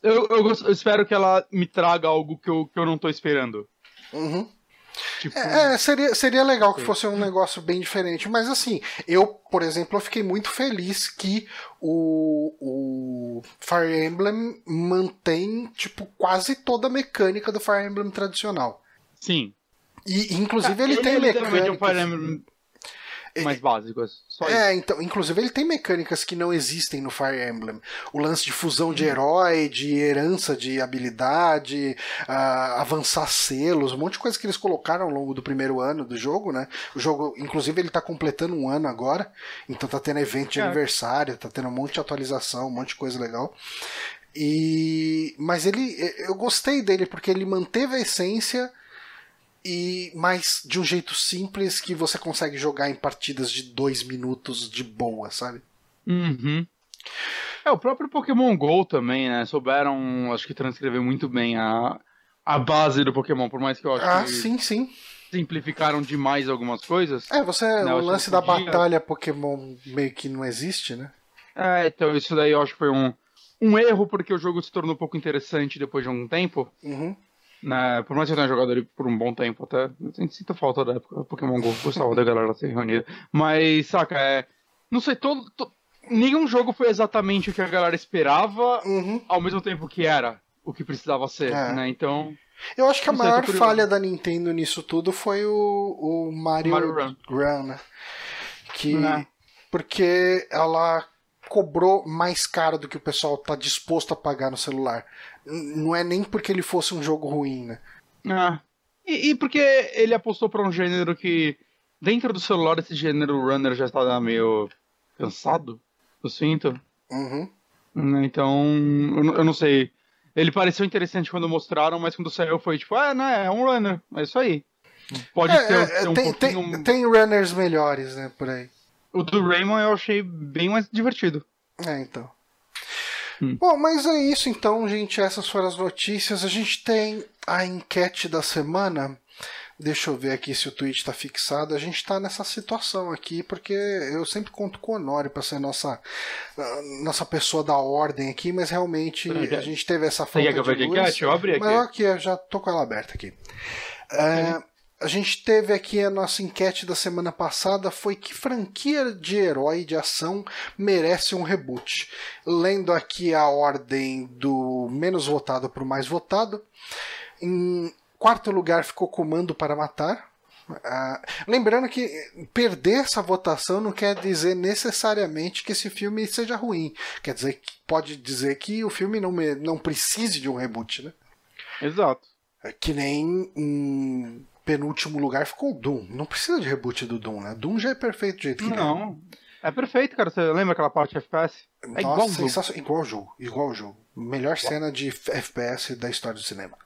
Eu, eu, eu espero que ela me traga algo que eu, que eu não tô esperando. Uhum. Tipo, É, seria, seria legal que fosse um negócio bem diferente, mas assim, eu, por exemplo, eu fiquei muito feliz que o, o Fire Emblem mantém, tipo, quase toda a mecânica do Fire Emblem tradicional. sim. E, inclusive, ele, Ele tem é um. Fire Emblem mais básicos. Só isso. É, então, inclusive ele tem mecânicas que não existem no Fire Emblem. O lance de fusão de herói, de herança de habilidade, ah, avançar selos, um monte de coisa que eles colocaram ao longo do primeiro ano do jogo, né? O jogo, inclusive, ele tá completando um ano agora, então tá tendo evento de É. aniversário, tá tendo um monte de atualização, um monte de coisa legal. E mas ele eu gostei dele porque ele manteve a essência e mas de um jeito simples que você consegue jogar em partidas de dois minutos de boa, sabe? Uhum. É, o próprio Pokémon GO também, né? Souberam, acho que, transcrever muito bem a, a base do Pokémon, por mais que eu acho Ah, que sim, sim. simplificaram demais algumas coisas. É, você Não, o lance da podia- batalha Pokémon meio que não existe, né? É, então isso daí eu acho que foi um, um erro, porque o jogo se tornou pouco interessante depois de um tempo. Uhum. Né? Por mais que eu tenha jogado ele por um bom tempo até, eu sinto falta da época Pokémon GO, gostava da galera se reunir. Mas, saca, é. Não sei, todo, to- nenhum jogo foi exatamente o que a galera esperava, Uhum. ao mesmo tempo que era o que precisava ser, É. né? Então. Eu acho que a sei, maior falha da Nintendo nisso tudo foi o, o Mario, Mario Run. Run, né? Que, Né. Porque ela cobrou mais caro do que o pessoal tá disposto a pagar no celular. Não é nem porque ele fosse um jogo ruim, né? Ah. E, e porque ele apostou pra um gênero que, dentro do celular, esse gênero runner já está meio cansado, eu sinto. Uhum. Né, Então, eu, não- não sei. Ele pareceu interessante quando mostraram, mas quando saiu foi tipo, ah, né, é um runner, é isso aí. Pode É, ter, é, ter um tem, pouquinho... tem, tem runners melhores, né, por aí. O do Raymond eu achei bem mais divertido. É, então. Hum. Bom, mas é isso então, gente. Essas foram as notícias. A gente tem a enquete da semana. Deixa eu ver aqui se o tweet está fixado. A gente está nessa situação aqui, porque eu sempre conto com o Honório para ser nossa, ah, nossa pessoa da ordem aqui, mas realmente a gente teve essa falta que de luz. enquete? Eu abri aqui. Mas aqui, eu já tô com ela aberta aqui. É, a gente teve aqui a nossa enquete da semana passada foi que franquia de herói de ação merece um reboot. Lendo aqui a ordem do menos votado para o mais votado. Em quarto lugar ficou Comando para Matar. Ah, lembrando que perder essa votação não quer dizer necessariamente que esse filme seja ruim. Quer dizer que pode dizer que o filme não, não precise de um reboot, né? Exato. É Que nem em penúltimo lugar ficou o Doom. Não precisa de reboot do Doom, né? Doom já é perfeito do jeito que Não. É perfeito, cara. Você lembra aquela parte FPS? é. É igual Nossa, o jogo. sensacional. Igual ao jogo. Igual ao jogo. Melhor cena de FPS da história do cinema.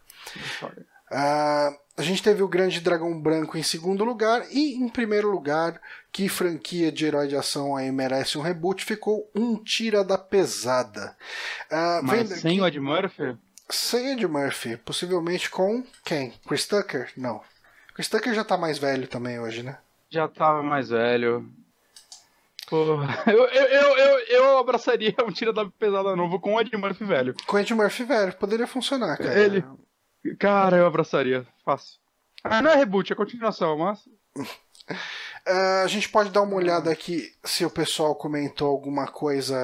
Ah, a gente teve o Grande Dragão Branco em segundo lugar e em primeiro lugar, que franquia de herói de ação aí merece um reboot, ficou um Tira da Pesada. Ah, Mas vendo sem o Ed Murphy? Sem Ed Murphy, possivelmente com quem? Chris Tucker? Não. Chris Tucker já tá mais velho também hoje, né? Já tava mais velho. Pô, eu, eu, eu, eu, abraçaria um tira da pesada novo com o Ed Murphy velho. Com Ed Murphy velho, poderia funcionar, cara. Ele. Cara, eu abraçaria. Fácil. Ah, não é reboot, é continuação, mas. Ah, a gente pode dar uma olhada aqui se o pessoal comentou alguma coisa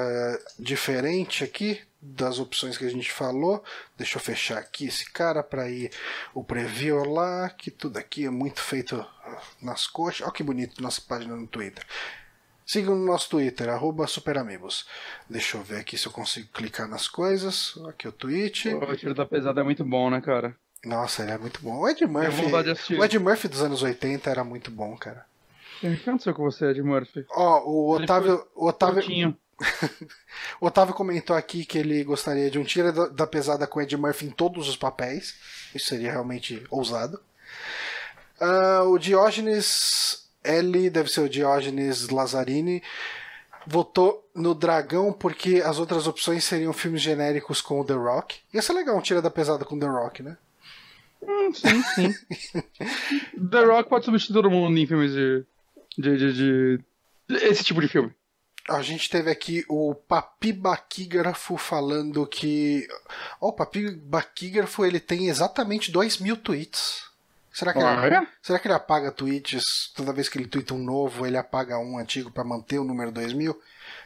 diferente aqui das opções que a gente falou. Deixa eu fechar aqui esse cara para ir o preview lá, que tudo aqui é muito feito nas coxas. Olha que bonito nossa página no Twitter. Sigam no nosso Twitter, arroba superamigos. Deixa eu ver aqui se eu consigo clicar nas coisas. Aqui o tweet. O tiro da pesada é muito bom, né, cara? Nossa, ele é muito bom. O Ed Murphy, o Ed Murphy dos anos 80 era muito bom, cara. O que aconteceu com você, Ed Murphy? Ó, o Ele Otávio, o Otávio. O Otávio comentou aqui que ele gostaria de um tira da, da pesada com Ed Murphy em todos os papéis. Isso seria realmente ousado. Ah, o Diógenes L, deve ser o Diógenes Lazzarini, votou no Dragão porque as outras opções seriam filmes genéricos com o The Rock. Ia ser legal um tira da pesada com o The Rock, né? Hum, sim, sim. The Rock pode substituir todo mundo em filmes de. de, de, de- Esse tipo de filme. A gente teve aqui o Papi Baquígrafo falando que. Ó, o Papi Baquígrafo ele tem exatamente 2 mil tweets. Será que, ele, será que ele apaga tweets? Toda vez que ele twitta um novo, ele apaga um antigo para manter o número 2 mil?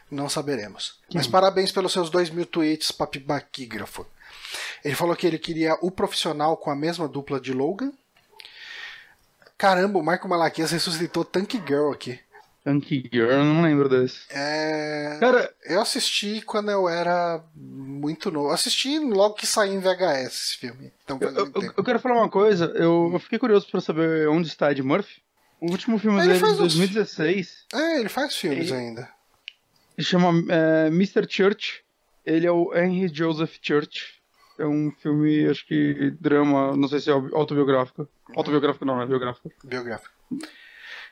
Não saberemos. Mas parabéns pelos seus 2 mil tweets, Papi Baquígrafo. Ele falou que ele queria o profissional com a mesma dupla de Logan. Caramba, o Marco Malaquias ressuscitou Tank Girl aqui. Tanky Girl, eu não lembro desse. É. Cara, Eu assisti quando eu era muito novo. Assisti logo que saiu em VHS esse filme. Então eu, eu, eu quero falar uma coisa. Eu, eu fiquei curioso pra saber onde está Ed Murphy. O último filme Ele dele faz de uns- 2016 É, ele faz filmes Ele- ainda. se chama é, Mr. Church. Ele é o Henry Joseph Church. É um filme, acho que drama, não sei se é autobiográfico. Autobiográfico não, não é biográfico. Biográfico.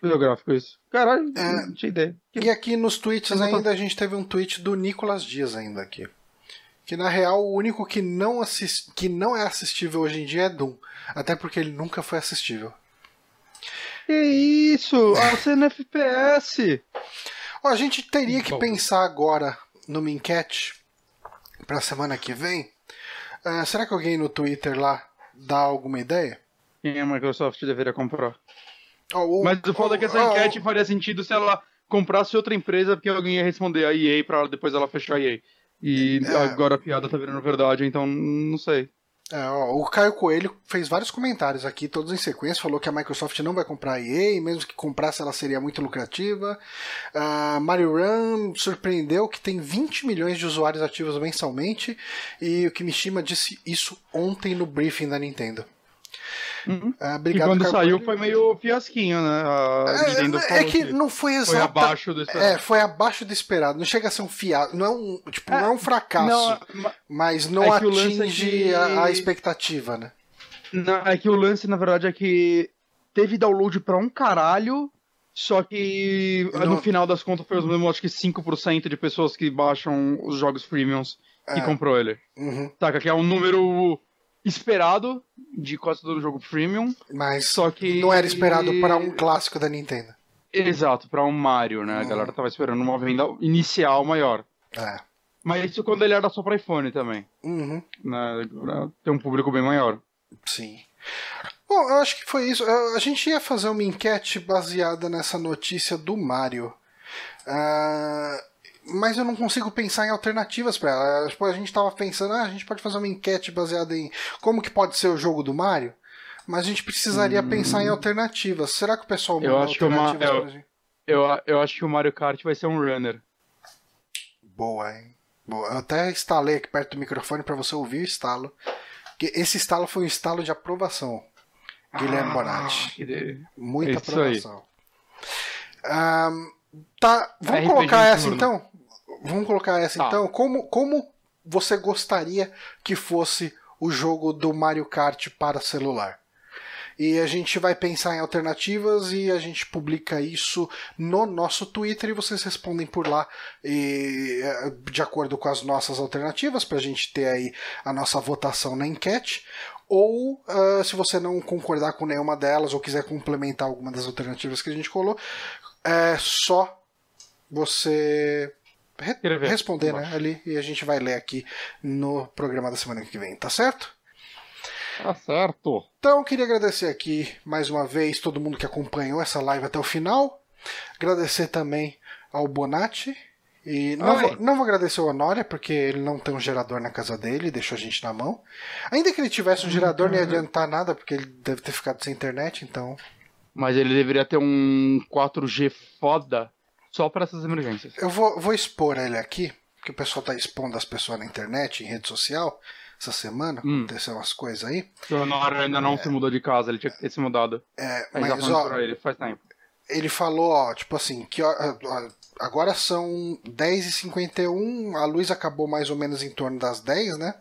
Biográfico, isso. Caralho, É. não tinha ideia. E aqui nos tweets ainda a gente teve um tweet do Nicolas Dias ainda aqui. Que na real o único que não, assist... que não é assistível hoje em dia é Doom. Até porque ele nunca foi assistível. Que isso? Ah, você é FPS! Ó, a gente teria que Bom. pensar agora numa enquete pra semana que vem. Ah, será que alguém no Twitter lá dá alguma ideia? Quem a Microsoft deveria comprar? Ó, o- Mas o foda é que essa ó, enquete faria sentido se ela comprasse outra empresa, porque alguém ia responder a EA pra depois ela fechar a EA. E É. agora a piada tá virando verdade, então não sei. É, ó, o Caio Coelho fez vários comentários aqui, todos em sequência, falou que a Microsoft não vai comprar a EA, mesmo que comprasse ela seria muito lucrativa. A Mario Run surpreendeu que tem 20 milhões de usuários ativos mensalmente, e o Kimishima disse isso ontem no briefing da Nintendo. Uhum. Ah, E quando saiu foi meio fiasquinho, né? A Nintendo É, falou é que não foi foi exatamente. abaixo do É, esperado. foi abaixo do esperado. Não chega a ser um fiado. Não é um, tipo, não é um fracasso. Não, ma- mas não é é atinge que- a, a expectativa, né? não, é que o lance, na verdade, é que teve download pra um caralho, só que Não- no final das contas foi os mesmos, acho que 5% de pessoas que baixam os jogos premiums que É. comprou ele. Uhum. Saca? Que é um número esperado de quase todo jogo premium, Mas só que. não era esperado para um clássico da Nintendo. Exato, pra um Mario, né? A Hum. galera tava esperando uma venda inicial maior. É. Mas isso quando ele era só pra iPhone também, Uhum. né? Pra ter um público bem maior. Sim. Bom, eu acho que foi isso. A gente ia fazer uma enquete baseada nessa notícia do Mario. Ah, mas eu não consigo pensar em alternativas para ela. Tipo, a gente estava pensando, ah, a gente pode fazer uma enquete baseada em como que pode ser o jogo do Mario. Mas a gente precisaria pensar em alternativas. Será que o pessoal Eu manda acho que uma- alternativas eu-? Eu, eu acho que o Mario Kart vai ser um runner. Boa, hein? Boa. Eu até instalei aqui perto do microfone para você ouvir o estalo. Que esse estalo foi um estalo de aprovação. Guilherme Bonatti. Que de- Muita É isso aí. aprovação. Tá, vamos RPG colocar essa turno. então? Vamos colocar essa Tá. então. Como, como você gostaria que fosse o jogo do Mario Kart para celular? E a gente vai pensar em alternativas e a gente publica isso no nosso Twitter e vocês respondem por lá e, eh, de acordo com as nossas alternativas para a gente ter aí a nossa votação na enquete. Ou ah, se você não concordar com nenhuma delas ou quiser complementar alguma das alternativas que a gente colou, é só você re- Escrever responder né, ali e a gente vai ler aqui no programa da semana que vem, tá certo? Tá certo. Então, queria agradecer aqui mais uma vez todo mundo que acompanhou essa live até o final. Agradecer também ao Bonatti. E não vou, não vou agradecer o Honória, porque ele não tem um gerador na casa dele, deixou a gente na mão. Ainda que ele tivesse um gerador, não ia adiantar nada, porque ele deve ter ficado sem internet, então. Mas ele deveria ter um 4G foda só pra essas emergências. Eu vou, vou expor ele aqui, que o pessoal tá expondo as pessoas na internet, em rede social, essa semana. Hum. Aconteceu umas coisas aí. O Honório ainda não se mudou de casa, ele tinha que ter se mudado. É, Mas mas, ó, ele, faz tempo. ele falou, ó, tipo assim, que ó, agora são 10h51, a luz acabou mais ou menos em torno das 10, né?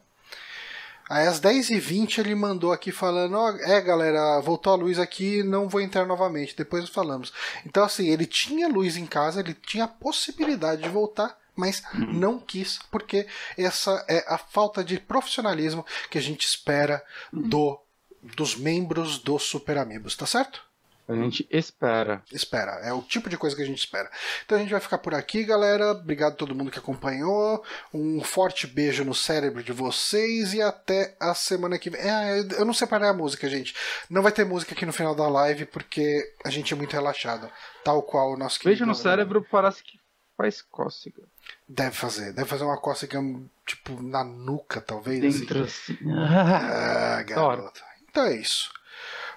Aí às 10h20 ele mandou aqui falando, ó, é galera, voltou a luz aqui, não vou entrar novamente, depois falamos. Então assim, ele tinha luz em casa, ele tinha a possibilidade de voltar, mas não quis, porque essa é a falta de profissionalismo que a gente espera do dos membros do Super Amigos, tá certo? A gente espera. espera. É o tipo de coisa que a gente espera. Então a gente vai ficar por aqui, galera. Obrigado a todo mundo que acompanhou. Um forte beijo no cérebro de vocês e até a semana que vem. É, eu não separei a música, gente. Não vai ter música aqui no final da live porque a gente é muito relaxado. Tal qual o nosso querido Beijo no cérebro parece que faz cócega. Deve fazer. Deve fazer uma cócega, tipo, na nuca, talvez. assim. Dentro assim. Ah, hora. garoto. Então é isso.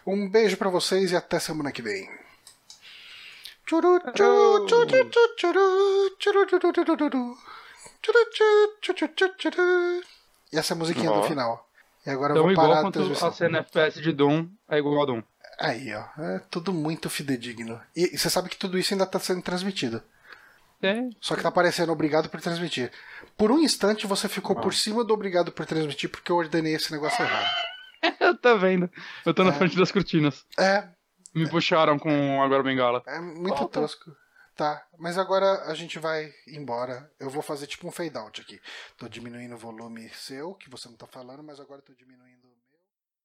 Um beijo pra vocês e até semana que vem. Tchuru, tchuru, tchuru. Tchuru, tchuru. E essa é a musiquinha do final. E agora eu Então, vou igual parar a quanto transmissão. a cena FPS de Doom é igual a Doom. Aí, ó. É tudo muito fidedigno. E, e você sabe que tudo isso ainda tá sendo transmitido. É. Só que tá aparecendo obrigado por transmitir. Por um instante você ficou por cima do obrigado por transmitir porque eu ordenei esse negócio errado. Eu tô vendo. Eu tô na É. frente das cortinas. É, Me puxaram com agora bengala. É muito Volta. tosco. Tá, mas agora a gente vai embora. Eu vou fazer tipo um fade out aqui. Tô diminuindo o volume seu, que você não tá falando, mas agora tô diminuindo.